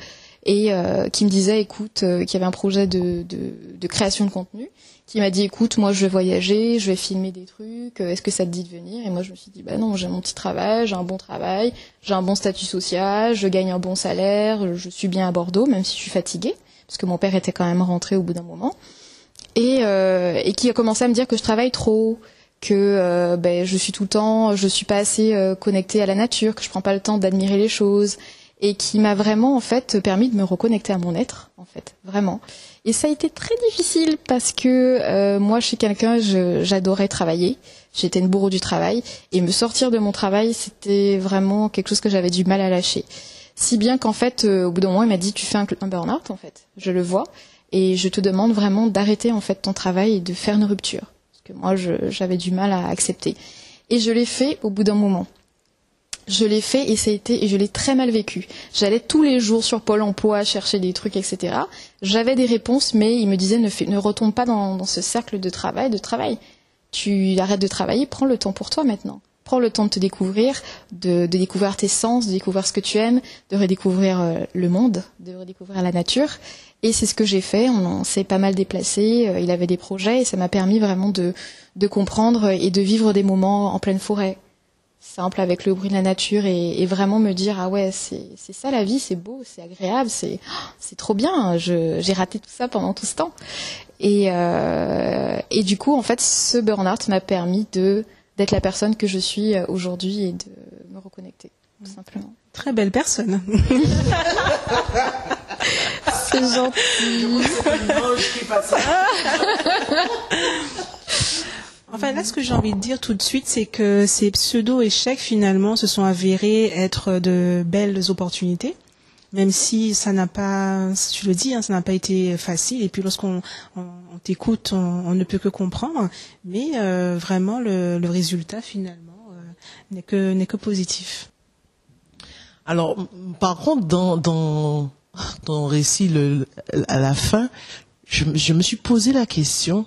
et euh, qui me disait écoute euh, qu'il y avait un projet de, de, de création de contenu qui m'a dit écoute moi je vais voyager je vais filmer des trucs est-ce que ça te dit de venir? Et moi je me suis dit bah non j'ai mon petit travail j'ai un bon travail j'ai un bon statut social je gagne un bon salaire je suis bien à Bordeaux même si je suis fatiguée parce que mon père était quand même rentré au bout d'un moment. Et, euh, et qui a commencé à me dire que je travaille trop, que euh, ben, je suis tout le temps, je suis pas assez euh, connectée à la nature, que je prends pas le temps d'admirer les choses, et qui m'a vraiment en fait permis de me reconnecter à mon être, en fait, vraiment. Et ça a été très difficile parce que euh, moi, suis quelqu'un, j'adorais travailler, j'étais une bourreau du travail, et me sortir de mon travail, c'était vraiment quelque chose que j'avais du mal à lâcher. Si bien qu'en fait, euh, au bout d'un moment, il m'a dit tu fais un, un burn-out, en fait, je le vois. Et je te demande vraiment d'arrêter en fait ton travail et de faire une rupture. Parce que moi j'avais du mal à accepter. Et je l'ai fait au bout d'un moment je l'ai fait et ça a été et je l'ai très mal vécu j'allais tous les jours sur Pôle Emploi chercher des trucs etc j'avais des réponses mais il me disait ne, ne retombe pas dans, ce cercle de travail de travail tu arrêtes de travailler prends le temps pour toi maintenant prends le temps de te découvrir, de, découvrir tes sens, de découvrir ce que tu aimes, de redécouvrir euh, le monde, de redécouvrir la nature. Et c'est ce que j'ai fait. On, s'est pas mal déplacé. Euh, il avait des projets et ça m'a permis vraiment de comprendre et de vivre des moments en pleine forêt, simple avec le bruit de la nature et, et vraiment me dire ah ouais c'est c'est ça la vie, c'est beau, c'est agréable, c'est c'est trop bien. Je j'ai raté tout ça pendant tout ce temps. Et euh, et du coup en fait ce burn-out m'a permis de d'être la personne que je suis aujourd'hui et de me reconnecter. tout simplement. Très belle personne. C'est gentil. Enfin, là, ce que j'ai envie de dire tout de suite, c'est que ces pseudo-échecs, finalement, se sont avérés être de belles opportunités. Même si ça n'a pas, tu le dis, hein, ça n'a pas été facile. Et puis lorsqu'on on, t'écoute, on, ne peut que comprendre. Mais euh, vraiment, le, résultat finalement euh, n'est que n'est que positif. Alors, par contre, dans dans ton récit le, à la fin, je me suis posé la question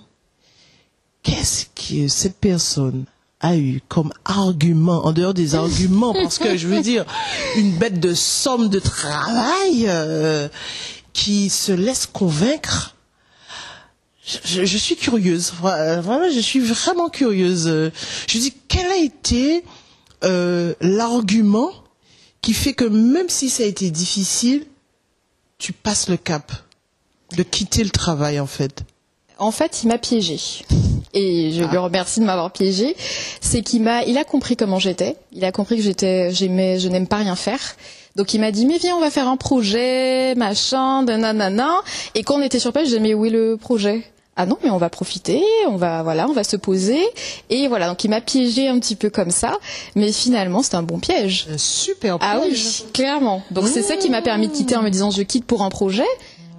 qu'est-ce que cette personne a eu comme argument, en dehors des arguments, parce que je veux dire, une bête de somme de travail euh, qui se laisse convaincre. Je, suis curieuse, vraiment, je suis vraiment curieuse. Je dis, quel a été euh, l'argument qui fait que même si ça a été difficile, tu passes le cap de quitter le travail en fait? En fait, il m'a piégé et je lui remercie de m'avoir piégé, c'est qu'il m'a, il a compris comment j'étais. Il a compris que j'étais, j'aimais, je n'aime pas rien faire. Donc il m'a dit mais viens on va faire un projet, machin, nanana. Et quand on était sur place, j'ai dit mais où est le projet? Ah non, mais on va profiter, on va voilà, on va se poser et voilà. Donc il m'a piégé un petit peu comme ça, mais finalement c'est un bon piège. Un super piège. Ah oui, clairement. Donc c'est ça qui m'a permis de quitter en me disant je quitte pour un projet.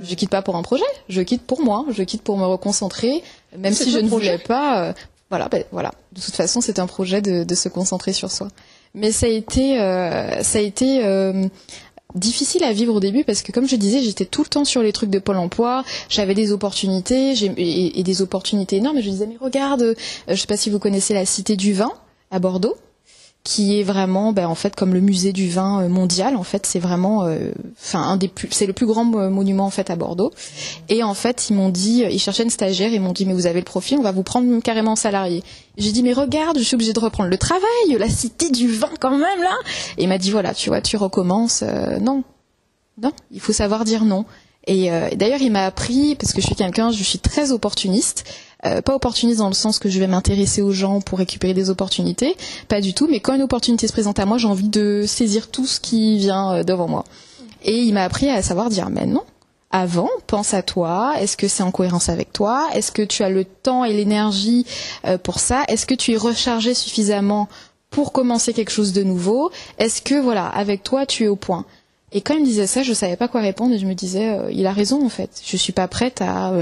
Je quitte pas pour un projet, je quitte pour moi, je quitte pour me reconcentrer, même si je ne voulais pas. Euh, voilà, ben, voilà. De toute façon, c'est un projet de, de, se concentrer sur soi. Mais ça a été, euh, ça a été euh, difficile à vivre au début parce que, comme je disais, j'étais tout le temps sur les trucs de Pôle Emploi. J'avais des opportunités et, et, des opportunités énormes. Et je disais, mais regarde, je sais pas si vous connaissez la Cité du Vin à Bordeaux qui est vraiment ben, en fait comme le musée du vin euh, mondial en fait c'est vraiment euh, enfin un des plus c'est le plus grand monument en fait à Bordeaux. Et en fait ils m'ont dit ils cherchaient une stagiaire ils m'ont dit mais vous avez le profil on va vous prendre carrément salarié. J'ai dit mais regarde je suis obligée de reprendre le travail la cité du vin quand même là. Et il m'a dit voilà tu vois tu recommences euh, non. Non il faut savoir dire non. Et euh, d'ailleurs il m'a appris parce que je suis quelqu'un je suis très opportuniste euh, pas opportuniste dans le sens que je vais m'intéresser aux gens pour récupérer des opportunités, pas du tout, mais quand une opportunité se présente à moi, j'ai envie de saisir tout ce qui vient euh, devant moi. Et il m'a appris à savoir dire mais non, avant, pense à toi, est-ce que c'est en cohérence avec toi, est-ce que tu as le temps et l'énergie euh, pour ça, est-ce que tu es rechargé suffisamment pour commencer quelque chose de nouveau, est-ce que voilà, avec toi tu es au point? Et quand il me disait ça, je savais pas quoi répondre et je me disais, il a raison en fait. Je suis pas prête à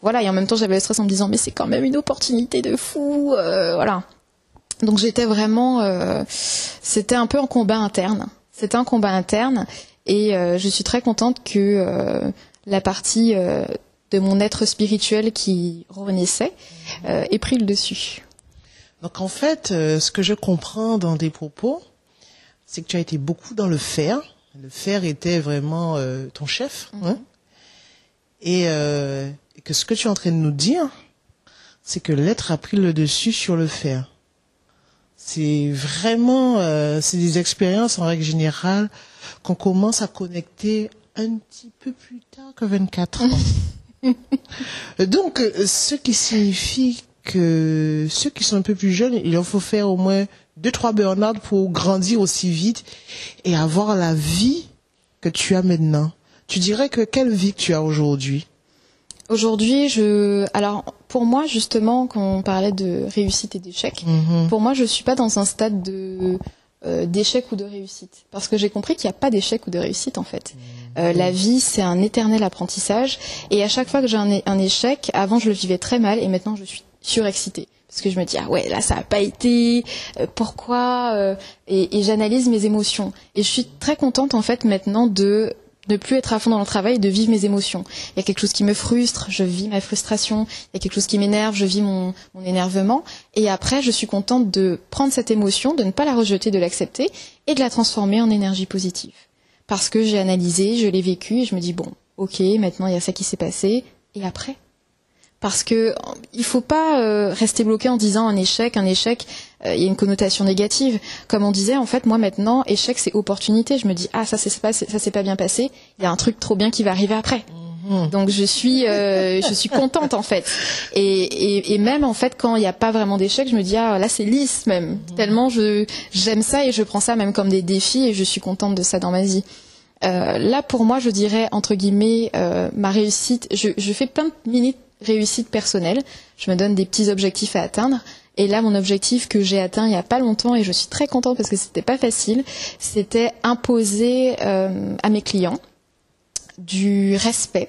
voilà, et en même temps j'avais le stress en me disant mais c'est quand même une opportunité de fou, euh, voilà. Donc j'étais vraiment, euh, c'était un peu en combat interne. C'était un combat interne et euh, je suis très contente que la partie de mon être spirituel qui renaissait ait pris le dessus. Donc en fait, ce que je comprends dans des propos, c'est que tu as été beaucoup dans le faire. Le faire était vraiment ton chef. -hmm. hein et que ce que tu es en train de nous dire, c'est que l'être a pris le dessus sur le faire. C'est vraiment, euh, c'est des expériences en règle générale qu'on commence à connecter un petit peu plus tard que 24 ans. Donc, ce qui signifie que ceux qui sont un peu plus jeunes, il en faut faire au moins deux, trois Bernard pour grandir aussi vite et avoir la vie que tu as maintenant. Tu dirais que quelle vie que tu as aujourd'hui? Aujourd'hui, je, alors pour moi justement, quand on parlait de réussite et d'échec, -hmm. pour moi, je suis pas dans un stade de euh, d'échec ou de réussite, parce que j'ai compris qu'il n'y a pas d'échec ou de réussite en fait. -hmm. euh, la vie, c'est un éternel apprentissage, et à chaque fois que j'ai un, un échec, avant je le vivais très mal, et maintenant je suis surexcitée parce que je me dis ah ouais là ça a pas été euh, pourquoi euh, et, et j'analyse mes émotions et je suis très contente en fait maintenant de ne plus être à fond dans le travail et de vivre mes émotions. Il y a quelque chose qui me frustre, je vis ma frustration. Il y a quelque chose qui m'énerve, je vis mon, énervement. Et après, je suis contente de prendre cette émotion, de ne pas la rejeter, de l'accepter et de la transformer en énergie positive. Parce que j'ai analysé, je l'ai vécu et je me dis bon, ok, maintenant il y a ça qui s'est passé. Et après? Parce que il faut pas euh, rester bloqué en disant un échec, un échec, euh, il y a une connotation négative. Comme on disait, en fait, moi maintenant, échec c'est opportunité. Je me dis ah ça c'est pas ça s'est pas bien passé, il y a un truc trop bien qui va arriver après. Mhm. Donc je suis, euh, je suis contente en fait. Et, et, et même en fait quand il n'y a pas vraiment d'échec, je me dis ah là c'est lisse même. Mhm. Tellement je j'aime ça et je prends ça même comme des défis et je suis contente de ça dans ma vie. Euh, là pour moi je dirais entre guillemets ma réussite. Je, je fais plein de mini réussites personnelles. Je me donne des petits objectifs à atteindre. Et là, mon objectif que j'ai atteint il n'y a pas longtemps, et je suis très contente parce que c'était pas facile, c'était imposer euh, à mes clients du respect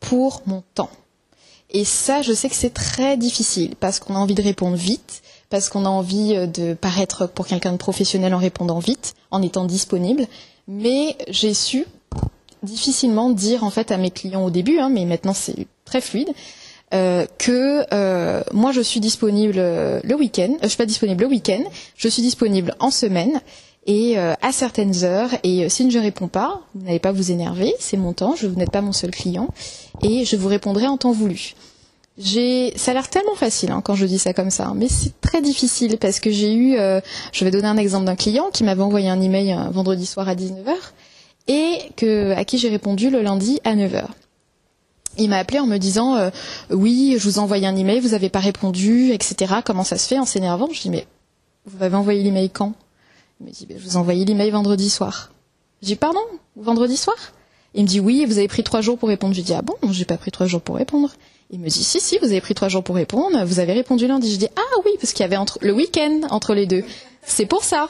pour mon temps. Et ça, je sais que c'est très difficile parce qu'on a envie de répondre vite, parce qu'on a envie euh, de paraître pour quelqu'un de professionnel en répondant vite, en étant disponible. Mais j'ai su difficilement dire en fait à mes clients au début, hein, mais maintenant c'est très fluide, euh, que euh, moi je suis disponible euh, le week-end, euh, je suis pas disponible le week-end, je suis disponible en semaine et euh, à certaines heures. Et si je ne réponds pas, vous n'allez pas vous énerver, c'est mon temps, je, vous n'êtes pas mon seul client. Et je vous répondrai en temps voulu. J'ai, ça a l'air tellement facile hein, quand je dis ça comme ça, mais c'est très difficile parce que j'ai eu, je vais donner un exemple d'un client qui m'avait envoyé un email vendredi soir à 19h et que, à qui j'ai répondu le lundi à 9h il m'a appelé en me disant euh, oui, je vous ai envoyé un email, vous n'avez pas répondu, etc. Comment ça se fait en s'énervant? Je dis mais vous m'avez envoyé l'email quand? Il me dit ben, je vous ai envoyé l'email vendredi soir. Je dis pardon, vendredi soir? Il me dit oui, vous avez pris trois jours pour répondre. Je dis ah bon, j'ai pas pris trois jours pour répondre. Il me dit si si, vous avez pris trois jours pour répondre, vous avez répondu lundi. Je dis ah oui, parce qu'il y avait entre le week-end entre les deux. C'est pour ça.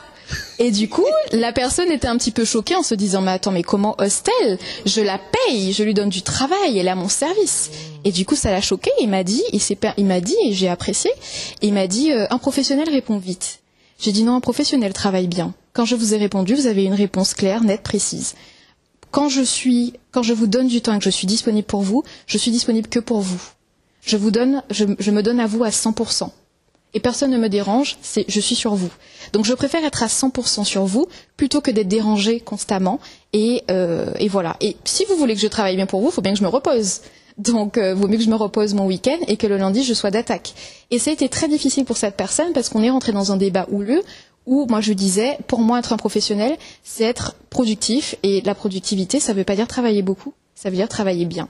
Et du coup, la personne était un petit peu choquée en se disant mais attends mais comment ose-t-elle? Je la paye, je lui donne du travail, elle est à mon service. Et du coup, ça l'a choqué. Il m'a dit, il, m'a dit et j'ai apprécié. Il m'a dit euh, un professionnel répond vite. J'ai dit non, un professionnel travaille bien. Quand je vous ai répondu, vous avez une réponse claire, nette, précise. Quand je suis, vous donne du temps et que je suis disponible pour vous, je suis disponible que pour vous. Je vous donne, je me donne à vous à 100% et personne ne me dérange, c'est je suis sur vous. Donc je préfère être à 100% sur vous plutôt que d'être dérangé constamment. Et, euh, et, voilà. Et si vous voulez que je travaille bien pour vous, il faut bien que je me repose. Donc, euh, vaut mieux que je me repose mon week-end et que le lundi, je sois d'attaque. Et ça a été très difficile pour cette personne parce qu'on est rentré dans un débat houleux où moi je disais, pour moi, être un professionnel, c'est être productif. Et la productivité, ça ne veut pas dire travailler beaucoup, ça veut dire travailler bien.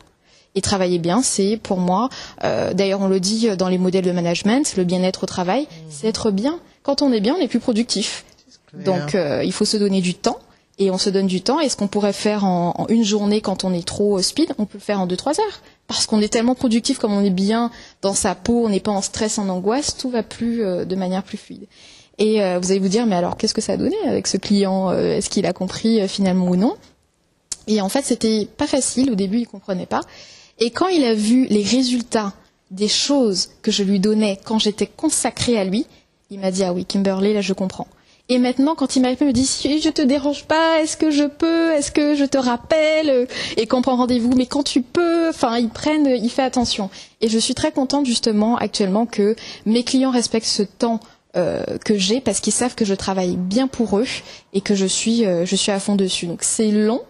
Et travailler bien, c'est pour moi, euh, d'ailleurs on le dit dans les modèles de management, le bien-être au travail, mmh. c'est être bien. Quand on est bien, on est plus productif. Donc euh, il faut se donner du temps. Et on se donne du temps. Et ce qu'on pourrait faire en, en, une journée quand on est trop speed, on peut le faire en deux trois heures. Parce qu'on est tellement productif, comme on est bien dans sa peau, on n'est pas en stress, en angoisse, tout va plus euh, de manière plus fluide. Et euh, vous allez vous dire, mais alors qu'est-ce que ça a donné avec ce client euh, Est-ce qu'il a compris euh, finalement ou non? Et en fait, c'était pas facile. Au début, il comprenait pas. Et quand il a vu les résultats des choses que je lui donnais quand j'étais consacrée à lui, il m'a dit ah oui Kimberley là je comprends. Et maintenant quand il m'a il me dit si je te dérange pas, est-ce que je peux, est-ce que je te rappelle et qu'on prend rendez-vous, mais quand tu peux, enfin ils prennent, il fait attention. Et je suis très contente justement actuellement que mes clients respectent ce temps euh, que j'ai parce qu'ils savent que je travaille bien pour eux et que je suis, euh, je suis à fond dessus. Donc c'est long,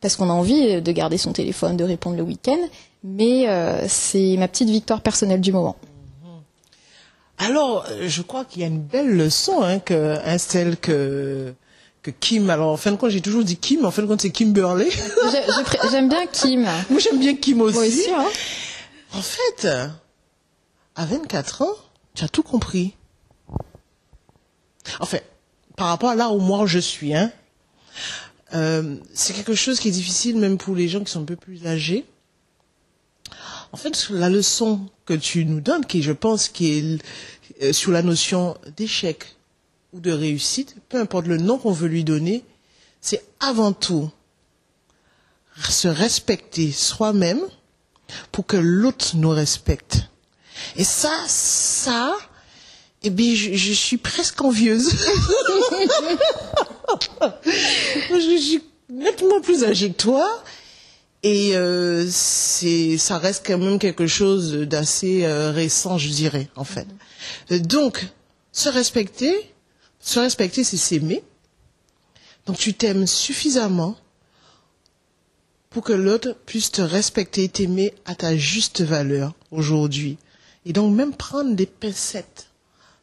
parce qu'on a envie de garder son téléphone, de répondre le week-end, mais euh, c'est ma petite victoire personnelle du moment. Mm-hmm. Alors, je crois qu'il y a une belle leçon hein, que instille que que Kim. Alors, en fin de compte, j'ai toujours dit Kim, en fin de compte, c'est Kim Burley. J'aime bien Kim. Moi, j'aime bien Kim aussi. Moi aussi hein. En fait, à 24 ans, tu as tout compris. En fait, par rapport à là où moi je suis, hein, euh, c'est quelque chose qui est difficile même pour les gens qui sont un peu plus âgés. En fait, la leçon que tu nous donnes, qui je pense qui est euh, sur la notion d'échec ou de réussite, peu importe le nom qu'on veut lui donner, c'est avant tout se respecter soi-même pour que l'autre nous respecte. Et ça, ça, eh bien, je, je suis presque envieuse. je suis nettement plus âgée que toi. Et euh, ça reste quand même quelque chose d'assez euh, récent, je dirais, en fait. Mm-hmm. Donc, se respecter, se respecter, c'est s'aimer. Donc, tu t'aimes suffisamment pour que l'autre puisse te respecter et t'aimer à ta juste valeur aujourd'hui. Et donc, même prendre des pincettes.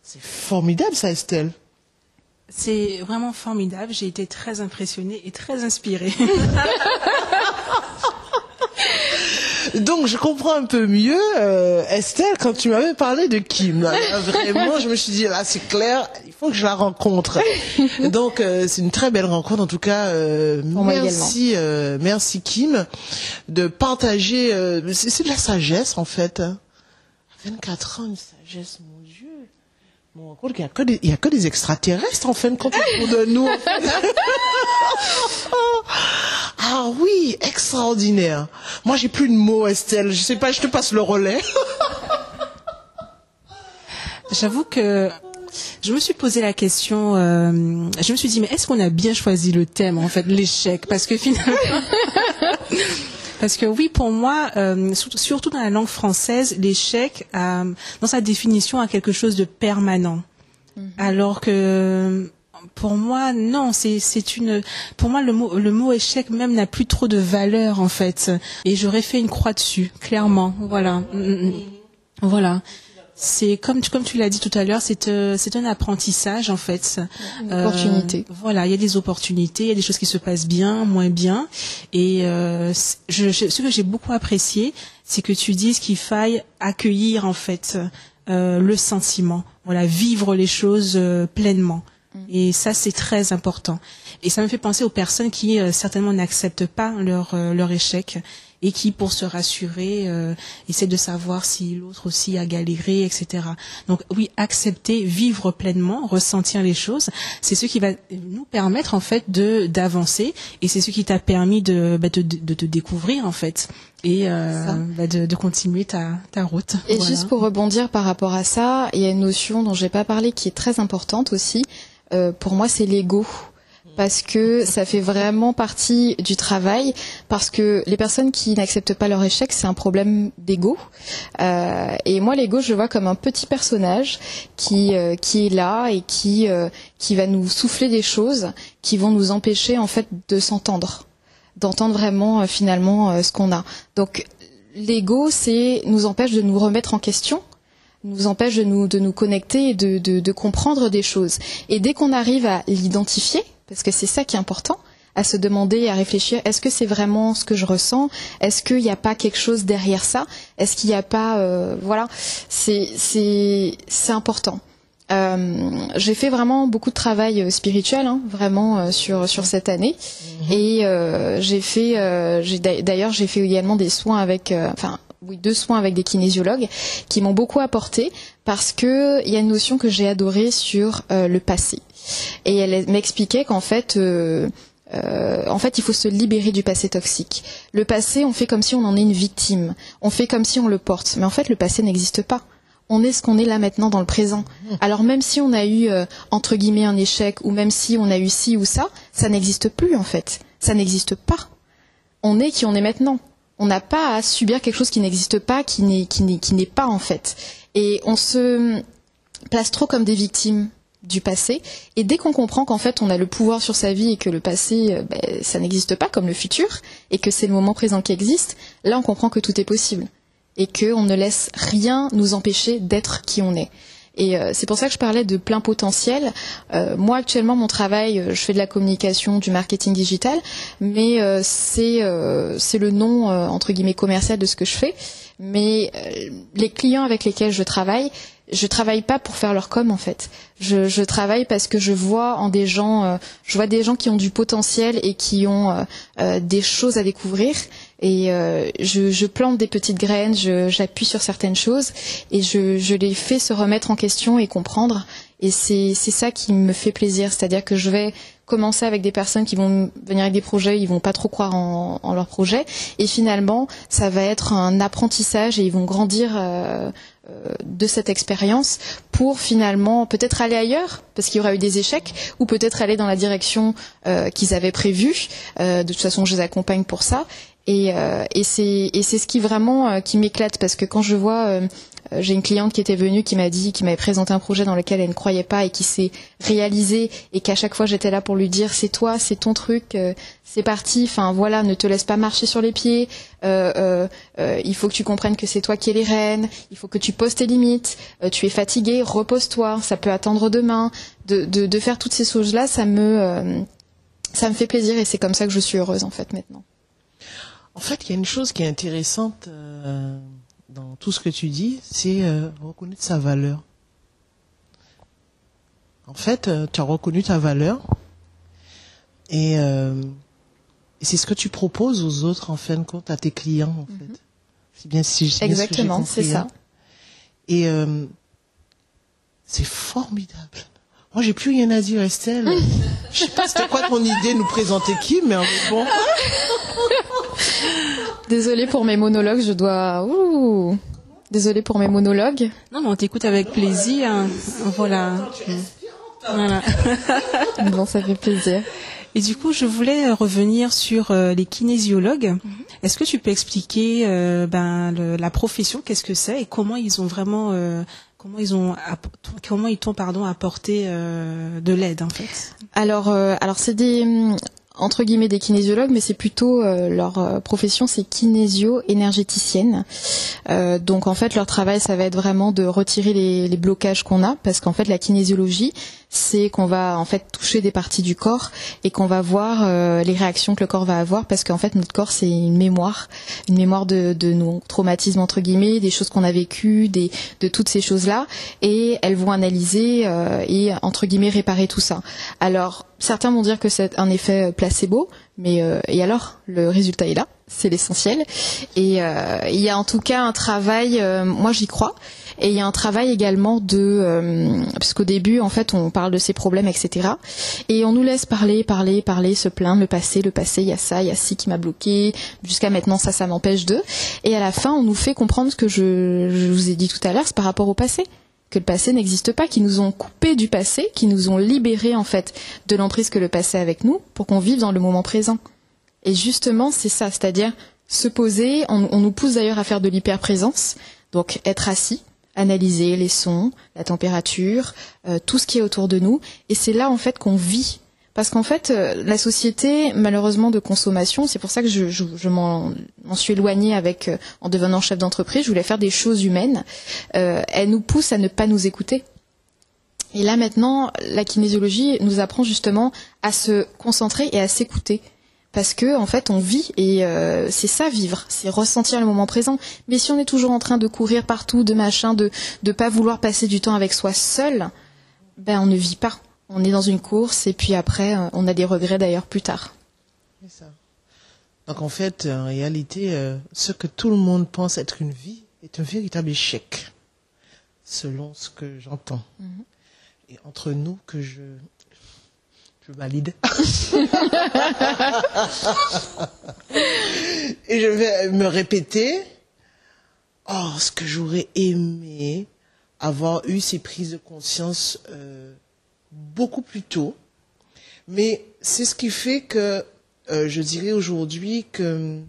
C'est formidable, ça, Estelle. C'est vraiment formidable. J'ai été très impressionnée et très inspirée. Donc je comprends un peu mieux euh, Estelle quand tu m'avais parlé de Kim. Là, vraiment, je me suis dit là c'est clair, il faut que je la rencontre. Donc euh, c'est une très belle rencontre en tout cas. Euh, merci, euh, merci Kim de partager. euh, c'est c'est de la sagesse en fait. 24 ans, une sagesse, Bon, on compte qu'il y a que des, il y a que des extraterrestres en fin de compte autour de nous. ah oui, extraordinaire. Moi, j'ai plus de mots, Estelle. Je sais pas, je te passe le relais. J'avoue que je me suis posé la question, euh, je me suis dit, mais est-ce qu'on a bien choisi le thème, en fait, l'échec? Parce que finalement... Parce que oui, pour moi, euh, surtout, dans la langue française, l'échec, euh, dans sa définition, a quelque chose de permanent. Alors que pour moi, non, c'est c'est une. Pour moi, le mot le mot échec même n'a plus trop de valeur en fait. Et j'aurais fait une croix dessus, clairement. Voilà. Mm, mm, mm. Voilà. C'est comme tu, comme tu l'as dit tout à l'heure, c'est euh, c'est un apprentissage en fait. Une Euh, opportunité. voilà, il y a des opportunités, il y a des choses qui se passent bien, moins bien. Et euh, je, je- ce que j'ai beaucoup apprécié, c'est que tu dises qu'il faille accueillir en fait euh, le sentiment, voilà, vivre les choses euh, pleinement. Et ça, c'est très important. Et ça me fait penser aux personnes qui euh, certainement n'acceptent pas leur euh, leur échec et qui, pour se rassurer, euh, essaient de savoir si l'autre aussi a galéré, etc. Donc oui, accepter, vivre pleinement, ressentir les choses, c'est ce qui va nous permettre en fait de d'avancer et c'est ce qui t'a permis de, bah, de de te découvrir en fait et euh, bah, de, de continuer ta ta route. Et Voilà. juste pour rebondir par rapport à ça, il y a une notion dont j'ai pas parlé qui est très importante aussi. Euh, pour moi, c'est l'ego. Parce que ça fait vraiment partie du travail. Parce que les personnes qui n'acceptent pas leur échec, c'est un problème d'ego. Euh, et moi, l'ego, je le vois comme un petit personnage qui euh, qui est là et qui euh, qui va nous souffler des choses qui vont nous empêcher en fait de s'entendre, d'entendre vraiment euh, finalement ce qu'on a. Donc l'ego, c'est nous empêche de nous remettre en question, nous empêche de nous de nous connecter et de de, de comprendre des choses. Et dès qu'on arrive à l'identifier, parce que c'est ça qui est important, à se demander et à réfléchir, est-ce que c'est vraiment ce que je ressens? Est-ce qu'il n'y a pas quelque chose derrière ça? Est-ce qu'il n'y a pas, euh, voilà, c'est c'est c'est important. Euh, j'ai fait vraiment beaucoup de travail euh, spirituel, hein, vraiment euh, sur sur cette année, et euh, j'ai fait, euh, d'ailleurs j'ai fait également des soins avec, enfin oui deux soins avec des kinésiologues qui m'ont beaucoup apporté parce que il y a une notion que j'ai adorée sur le passé, et elle m'expliquait qu'en fait euh, euh, en fait, il faut se libérer du passé toxique. Le passé, on fait comme si on en est une victime. On fait comme si on le porte. Mais en fait, le passé n'existe pas. On est ce qu'on est là maintenant dans le présent. Alors même si on a eu, euh, entre guillemets, un échec, ou même si on a eu ci ou ça, ça n'existe plus en fait. Ça n'existe pas. On est qui on est maintenant. On n'a pas à subir quelque chose qui n'existe pas, qui n'est qui n'est qui n'est pas en fait. Et on se place trop comme des victimes du passé. Et dès qu'on comprend qu'en fait on a le pouvoir sur sa vie et que le passé, euh, ben, ça n'existe pas comme le futur, et que c'est le moment présent qui existe, là on comprend que tout est possible. Et qu'on ne laisse rien nous empêcher d'être qui on est. Et euh, c'est pour ça que je parlais de plein potentiel. Euh, moi actuellement mon travail, euh, je fais de la communication, du marketing digital, mais euh, c'est euh, c'est le nom entre guillemets commercial de ce que je fais. Mais les clients avec lesquels je travaille, je travaille pas pour faire leur com en fait. Je, je travaille parce que je vois en des gens, euh, je vois des gens qui ont du potentiel et qui ont euh, euh, des choses à découvrir. Et euh, je, je plante des petites graines, j'appuie sur certaines choses et je, je les fais se remettre en question et comprendre. Et c'est ça qui me fait plaisir, c'est-à-dire que je vais commencer avec des personnes qui vont venir avec des projets, ils vont pas trop croire en, en leurs projets, et finalement ça va être un apprentissage et ils vont grandir euh, de cette expérience pour finalement peut-être aller ailleurs parce qu'il y aura eu des échecs ou peut-être aller dans la direction euh, qu'ils avaient prévue. Euh, de toute façon, je les accompagne pour ça. Et, euh, et c'est ce qui vraiment euh, qui m'éclate parce que quand je vois euh, euh, j'ai une cliente qui était venue qui m'a dit qui m'avait présenté un projet dans lequel elle ne croyait pas et qui s'est réalisé et qu'à chaque fois j'étais là pour lui dire c'est toi c'est ton truc euh, c'est parti enfin voilà ne te laisse pas marcher sur les pieds euh, euh, euh, il faut que tu comprennes que c'est toi qui es les rênes il faut que tu poses tes limites euh, tu es fatigué repose-toi ça peut attendre demain. De, de, de faire toutes ces choses là ça me euh, ça me fait plaisir et c'est comme ça que je suis heureuse en fait maintenant. En fait, il y a une chose qui est intéressante euh, dans tout ce que tu dis, c'est euh, reconnaître sa valeur. En fait, euh, tu as reconnu ta valeur et, euh, et c'est ce que tu proposes aux autres en fin de compte, à tes clients en fait. C'est bien si je Exactement, c'est ça. Et euh, c'est formidable. Moi, j'ai plus rien à dire, Estelle. je sais pas c'était quoi ton idée de nous présenter qui, mais bon. Désolée pour mes monologues, je dois. Ouh. Désolée pour mes monologues. Non, mais on t'écoute avec plaisir. Voilà. Voilà. Bon, ça fait plaisir. Et du coup, je voulais revenir sur euh, les kinésiologues. Est-ce que tu peux expliquer euh, ben, le- la profession, qu'est-ce que c'est et comment ils ont vraiment, euh, comment ils ont, comment ils t'ont pardon apporté euh, de l'aide en fait? Alors, euh, alors c'est des entre guillemets des kinésiologues, mais c'est plutôt euh, leur profession, c'est kinésio-énergéticienne. Donc en fait, leur travail, ça va être vraiment de retirer les blocages qu'on a, parce qu'en fait, la kinésiologie, c'est qu'on va en fait toucher des parties du corps et qu'on va voir euh, les réactions que le corps va avoir, parce qu'en fait, notre corps, c'est une mémoire, une mémoire de, de nos traumatismes entre guillemets, des choses qu'on a vécues, des, de toutes ces choses-là, et elles vont analyser euh, et entre guillemets réparer tout ça. Alors, certains vont dire que c'est un effet placebo, mais euh, et alors le résultat est là, c'est l'essentiel. Et euh, il y a en tout cas un travail, euh, moi j'y crois, et il y a un travail également de, euh, parce qu'au début en fait on parle de ces problèmes, etc. Et on nous laisse parler, parler, parler, se plaindre, le passé, le passé, il y a ça, il y a ci qui m'a bloqué, jusqu'à maintenant ça, ça m'empêche de. Et à la fin on nous fait comprendre ce que je, je vous ai dit tout à l'heure, c'est par rapport au passé que le passé n'existe pas, qui nous ont coupé du passé, qui nous ont libérés en fait de l'emprise que le passé a avec nous, pour qu'on vive dans le moment présent. Et justement, c'est ça, c'est-à-dire se poser. On, on nous pousse d'ailleurs à faire de l'hyperprésence, donc être assis, analyser les sons, la température, euh, tout ce qui est autour de nous. Et c'est là en fait qu'on vit. Parce qu'en fait, euh, la société, malheureusement, de consommation, c'est pour ça que je, m'en suis éloignée avec, euh, en devenant chef d'entreprise, je voulais faire des choses humaines. Elle nous pousse à ne pas nous écouter. Et là maintenant, la kinésiologie nous apprend justement à se concentrer et à s'écouter. Parce que en fait, on vit et euh, c'est ça vivre, c'est ressentir le moment présent. Mais si on est toujours en train de courir partout, de machin, de de pas vouloir passer du temps avec soi seul, ben on ne vit pas. On est dans une course et puis après, euh, on a des regrets d'ailleurs plus tard. C'est ça. Donc en fait, en réalité, euh, ce que tout le monde pense être une vie est un véritable échec, selon ce que j'entends. Et entre nous, que je, je valide. Et je vais me répéter, oh, ce que j'aurais aimé avoir eu ces prises de conscience euh, beaucoup plus tôt. Mais c'est ce qui fait que euh, je dirais aujourd'hui que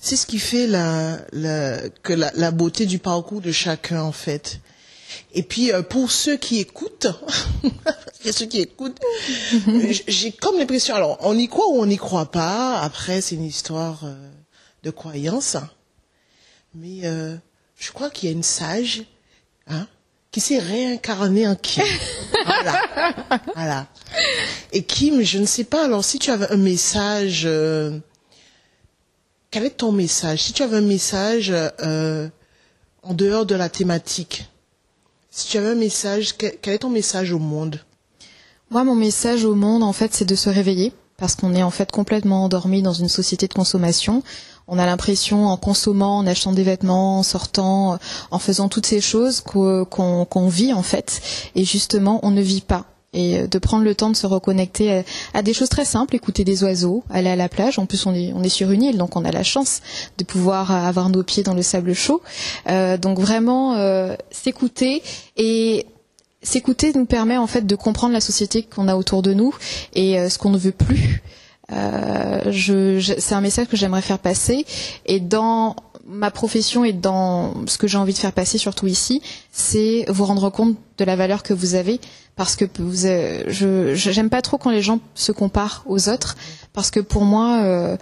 c'est ce qui fait la, la, que la, la beauté du parcours de chacun en fait. Et puis euh, pour ceux qui écoutent, a ceux qui écoutent, j- j'ai comme l'impression, alors on y croit ou on n'y croit pas, après c'est une histoire euh, de croyance, mais euh, je crois qu'il y a une sage hein, qui s'est réincarnée en Kim. voilà. voilà. Et Kim, je ne sais pas, alors si tu avais un message, euh, quel est ton message? Si tu avais un message euh, en dehors de la thématique, si tu avais un message, quel, est ton message au monde? Moi, mon message au monde, en fait, c'est de se réveiller, parce qu'on est en fait complètement endormi dans une société de consommation. On a l'impression, en consommant, en achetant des vêtements, en sortant, en faisant toutes ces choses, qu'o- qu'on qu'on vit en fait. Et justement, on ne vit pas. Et euh, de prendre le temps de se reconnecter à, des choses très simples, écouter des oiseaux, aller à la plage. En plus, on est, on est sur une île, donc on a la chance de pouvoir euh, avoir nos pieds dans le sable chaud. Euh, donc vraiment, s'écouter et s'écouter nous permet en fait de comprendre la société qu'on a autour de nous et ce qu'on ne veut plus. C'est un message que j'aimerais faire passer et dans ma profession et dans ce que j'ai envie de faire passer surtout ici, c'est vous rendre compte de la valeur que vous avez. Parce que vous, euh, je j'aime pas trop quand les gens se comparent aux autres. Parce que pour moi euh,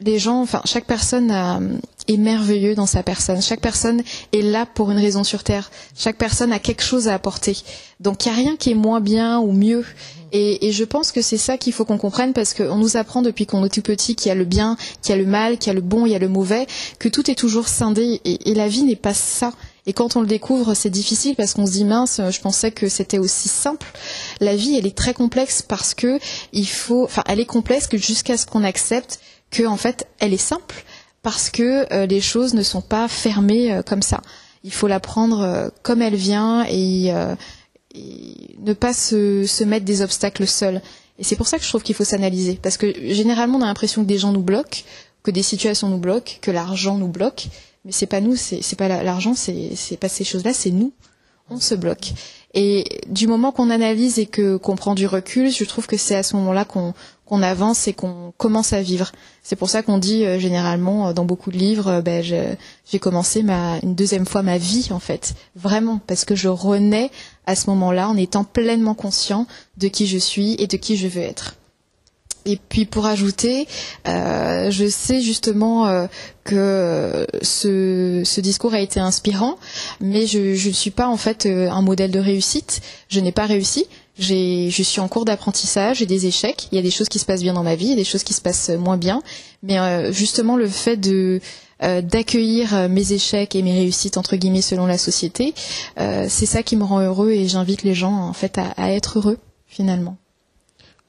les gens, enfin chaque personne a, est merveilleux dans sa personne. Chaque personne est là pour une raison sur Terre. Chaque personne a quelque chose à apporter. Donc il n'y a rien qui est moins bien ou mieux. Et, je pense que c'est ça qu'il faut qu'on comprenne parce qu'on nous apprend depuis qu'on est tout petit qu'il y a le bien, qu'il y a le mal, qu'il y a le bon, il y a le mauvais, que tout est toujours scindé. Et, la vie n'est pas ça. Et quand on le découvre, c'est difficile parce qu'on se dit mince, je pensais que c'était aussi simple. La vie, elle est très complexe parce que il faut, enfin, elle est complexe jusqu'à ce qu'on accepte que en fait, elle est simple parce que euh, les choses ne sont pas fermées euh, comme ça. Il faut la prendre euh, comme elle vient et, et ne pas se, se mettre des obstacles seuls. Et c'est pour ça que je trouve qu'il faut s'analyser parce que généralement on a l'impression que des gens nous bloquent, que des situations nous bloquent, que l'argent nous bloque mais c'est pas nous, c'est pas la- l'argent, c'est pas ces choses-là, c'est nous. On se bloque. Et du moment qu'on analyse et qu'on prend du recul, je trouve que c'est à ce moment-là qu'on qu'on avance et qu'on commence à vivre. C'est pour ça qu'on dit euh, généralement euh, dans beaucoup de livres, euh, ben j'ai commencé une deuxième fois ma vie en fait, vraiment parce que je renais à ce moment-là en étant pleinement conscient de qui je suis et de qui je veux être. Et puis pour ajouter, je sais justement que ce, discours a été inspirant, mais je ne suis pas en fait un modèle de réussite. Je n'ai pas réussi. Je suis en cours d'apprentissage, j'ai des échecs. Il y a des choses qui se passent bien dans ma vie, il y a des choses qui se passent moins bien. Mais euh, justement, le fait euh, d'accueillir euh, mes échecs et mes réussites entre guillemets selon la société, euh, c'est ça qui me rend heureux et j'invite les gens en fait à, être heureux finalement.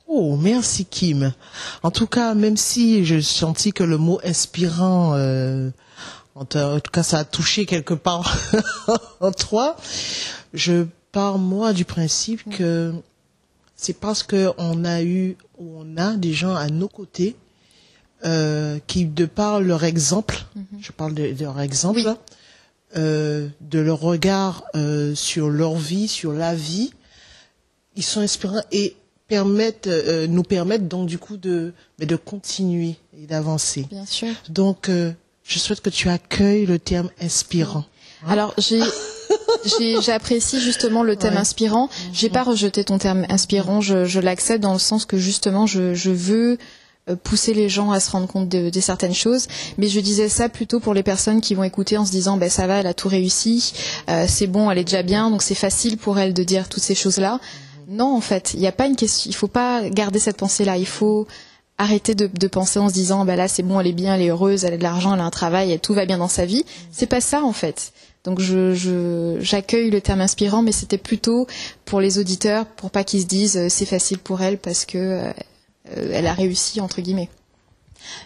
Oh, merci Kim. En tout cas, même si je sentis que le mot inspirant, euh, en, en tout cas, ça a touché quelque part en toi, je pars moi du principe que c'est parce que on a eu ou on a des gens à nos côtés euh, qui, de par leur exemple, je parle de, de leur exemple, Oui. euh, de leur regard euh, sur leur vie, sur la vie, ils sont inspirants et permettent, euh, nous permettent donc du coup de, mais de continuer et d'avancer. Bien sûr. Donc, euh, je souhaite que tu accueilles le terme inspirant. Alors j'ai- j'apprécie justement le thème Ouais. inspirant. J'ai pas rejeté ton terme inspirant. Je, je l'accepte dans le sens que justement je, je veux euh, pousser les gens à se rendre compte de, de certaines choses. Mais je disais ça plutôt pour les personnes qui vont écouter en se disant ben ça va, elle a tout réussi, euh, c'est bon, elle est déjà bien, donc c'est facile pour elle de dire toutes ces choses-là. Non, en fait, il n'y a pas une question. Il faut pas garder cette pensée-là. Il faut arrêter de, de penser en se disant bah là c'est bon, elle est bien, elle est heureuse, elle a de l'argent, elle a un travail, et tout va bien dans sa vie. C'est pas ça en fait. Donc je j'accueille le terme inspirant, mais c'était plutôt pour les auditeurs, pour pas qu'ils se disent euh, c'est facile pour elle parce que euh, euh, elle a réussi entre guillemets.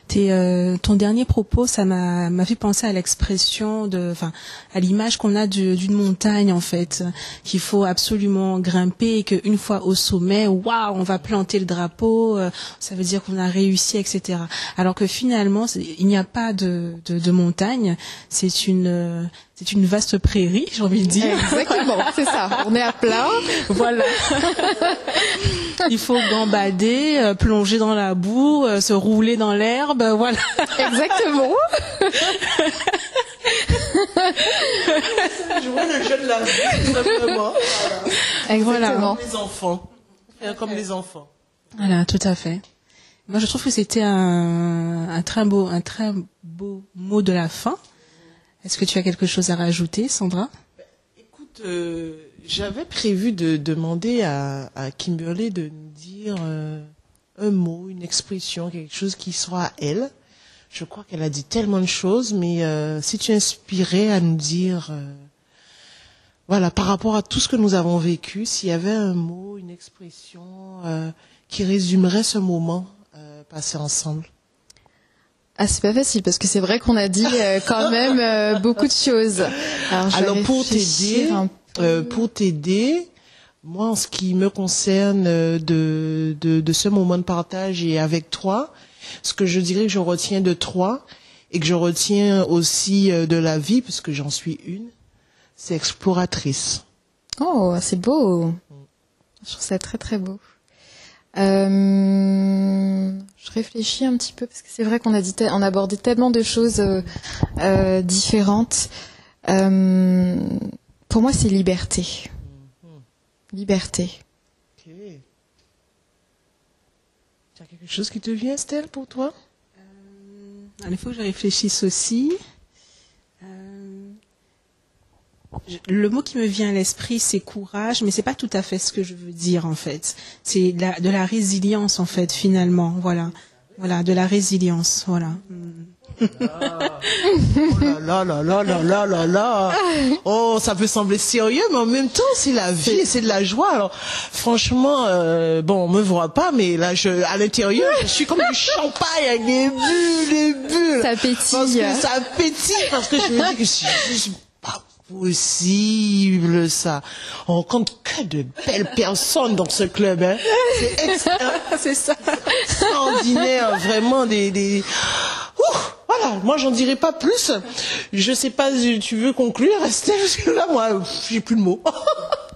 T'es, euh, ton dernier propos, ça m'a fait penser à l'expression de, enfin, à l'image qu'on a d'une montagne en fait, qu'il faut absolument grimper et qu'une fois au sommet, waouh, on va planter le drapeau, euh, ça veut dire qu'on a réussi, etc. Alors que finalement, il n'y a pas de, de, de montagne, c'est une euh, c'est une vaste prairie, j'ai envie de dire. Exactement, c'est ça. On est à plat. Voilà. Il faut gambader, plonger dans la boue, se rouler dans l'herbe, voilà. Exactement. Je vois le jeu de la vie, simplement. Exactement. Comme les enfants. Comme les enfants. Voilà, tout à fait. Moi, je trouve que c'était un, un très beau, un très beau mot de la fin. Est-ce que tu as quelque chose à rajouter, Sandra? Écoute, euh, j'avais prévu de demander à, à Kimberly de nous dire euh, un mot, une expression, quelque chose qui soit à elle. Je crois qu'elle a dit tellement de choses, mais euh, si tu inspirais à nous dire, euh, voilà, par rapport à tout ce que nous avons vécu, s'il y avait un mot, une expression euh, qui résumerait ce moment euh, passé ensemble. Ah, c'est pas facile parce que c'est vrai qu'on a dit euh, quand même euh, beaucoup de choses. Alors, Alors, pour t'aider, euh, pour t'aider, moi, en ce qui me concerne euh, de, de, de ce moment de partage et avec toi, ce que je dirais que je retiens de toi et que je retiens aussi euh, de la vie, parce que j'en suis une, c'est exploratrice. Oh, c'est beau. Je trouve ça très très beau. Euh, je réfléchis un petit peu parce que c'est vrai qu'on a dit, te- on a abordé tellement de choses euh, euh, différentes. Pour moi, c'est liberté liberté. Ok. Tu as quelque chose qui te vient, Estelle, pour toi? Euh, Il faut que je réfléchisse aussi. Euh, le mot qui me vient à l'esprit, c'est courage, mais c'est pas tout à fait ce que je veux dire en fait. C'est de, la, résilience en fait, finalement. Voilà, voilà, de la résilience. Voilà. Hmm là là là là là là là Oh, ça peut sembler sérieux, mais en même temps, c'est la vie, c'est de la joie. Alors, franchement, euh, bon, on me voit pas, mais là, je, à l'intérieur, je suis comme du champagne avec des bulles, des bulles. Ça Parce pétille. que ça pétille, parce que je me dis que c'est juste pas possible, ça. On rencontre que de belles personnes dans ce club, hein. C'est extraordinaire, vraiment des, des... Ouh, voilà, moi j'en dirai pas plus. Je sais pas si tu veux conclure, Estelle, parce que là, moi, j'ai plus de mots.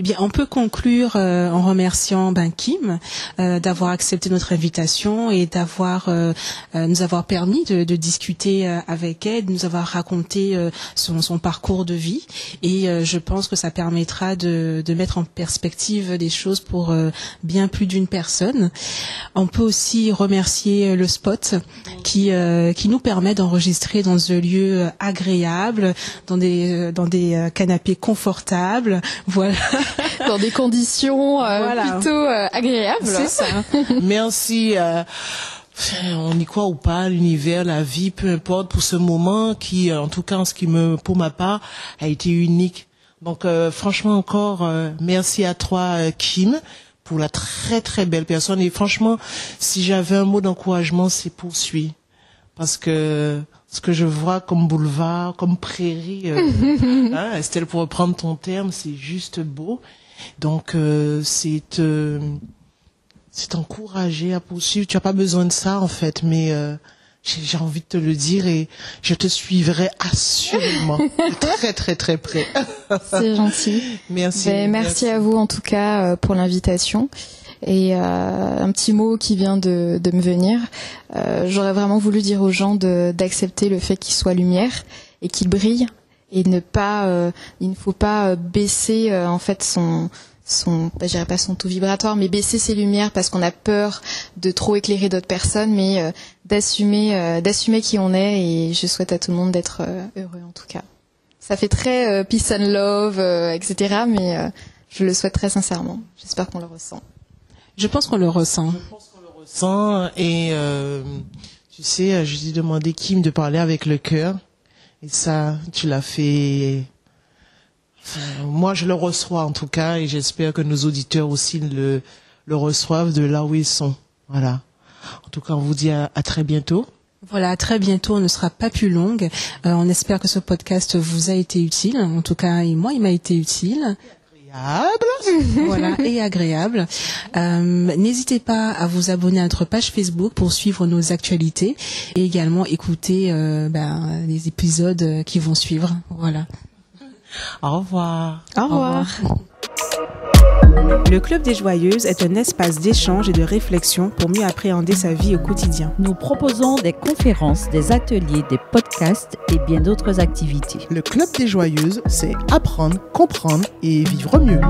Eh bien, on peut conclure euh, en remerciant ben, Kim euh, d'avoir accepté notre invitation et d'avoir euh, nous avoir permis de, discuter avec elle, de nous avoir raconté son, parcours de vie. Et je pense que ça permettra de, de mettre en perspective des choses pour bien plus d'une personne. On peut aussi remercier le spot qui qui nous permet d'enregistrer dans un lieu agréable, dans des dans des canapés confortables. Voilà. Dans des conditions euh, Voilà. plutôt euh, agréables. C'est ça. Merci. euh, on y croit ou pas, l'univers, la vie, peu importe, pour ce moment qui, euh, en tout cas, en ce qui me, pour ma part, a été unique. Donc, euh, franchement, encore, euh, merci à toi, Kim, pour la très très belle personne. Et franchement, si j'avais un mot d'encouragement, c'est poursuivre. Parce que ce que je vois comme boulevard, comme prairie, euh, hein, Estelle, pour reprendre ton terme, c'est juste beau. Donc, euh, c'est... euh, c'est encourager à poursuivre. Tu as pas besoin de ça en fait, mais euh, j'ai envie de te le dire et je te suivrai assurément très très très près. C'est gentil. merci. Ben, merci à vous en tout cas euh, pour l'invitation. Et euh, un petit mot qui vient de, me venir. Euh, J'aurais vraiment voulu dire aux gens d'accepter le fait qu'il soit lumière et qu'il brille et ne pas, euh, il ne faut pas baisser en fait son son, dirais pas son vibratoire, mais baisser ses lumières parce qu'on a peur de trop éclairer d'autres personnes, mais d'assumer, d'assumer qui on est. Et je souhaite à tout le monde d'être heureux en tout cas. Ça fait très peace and love, etc. Mais je le souhaite très sincèrement. J'espère qu'on le ressent. Je pense qu'on le ressent. Ressens et euh, tu sais, je t'ai demandé Kim de parler avec le cœur et ça, tu l'as fait. Enfin, moi, je le reçois en tout cas et j'espère que nos auditeurs aussi le le reçoivent de là où ils sont. Voilà. En tout cas, on vous dit à, à très bientôt. Voilà, à très bientôt, on ne sera pas plus longue. Euh, on espère que ce podcast vous a été utile. En tout cas, et moi, il m'a été utile. Voilà, et agréable. Euh, N'hésitez pas à vous abonner à notre page Facebook pour suivre nos actualités et également écouter euh, ben, les épisodes qui vont suivre. Voilà. Au revoir. Au revoir. Le Club des Joyeuses est un espace d'échange et de réflexion pour mieux appréhender sa vie au quotidien. Nous proposons des conférences, des ateliers, des podcasts et bien d'autres activités. Le Club des Joyeuses, c'est apprendre, comprendre et vivre mieux.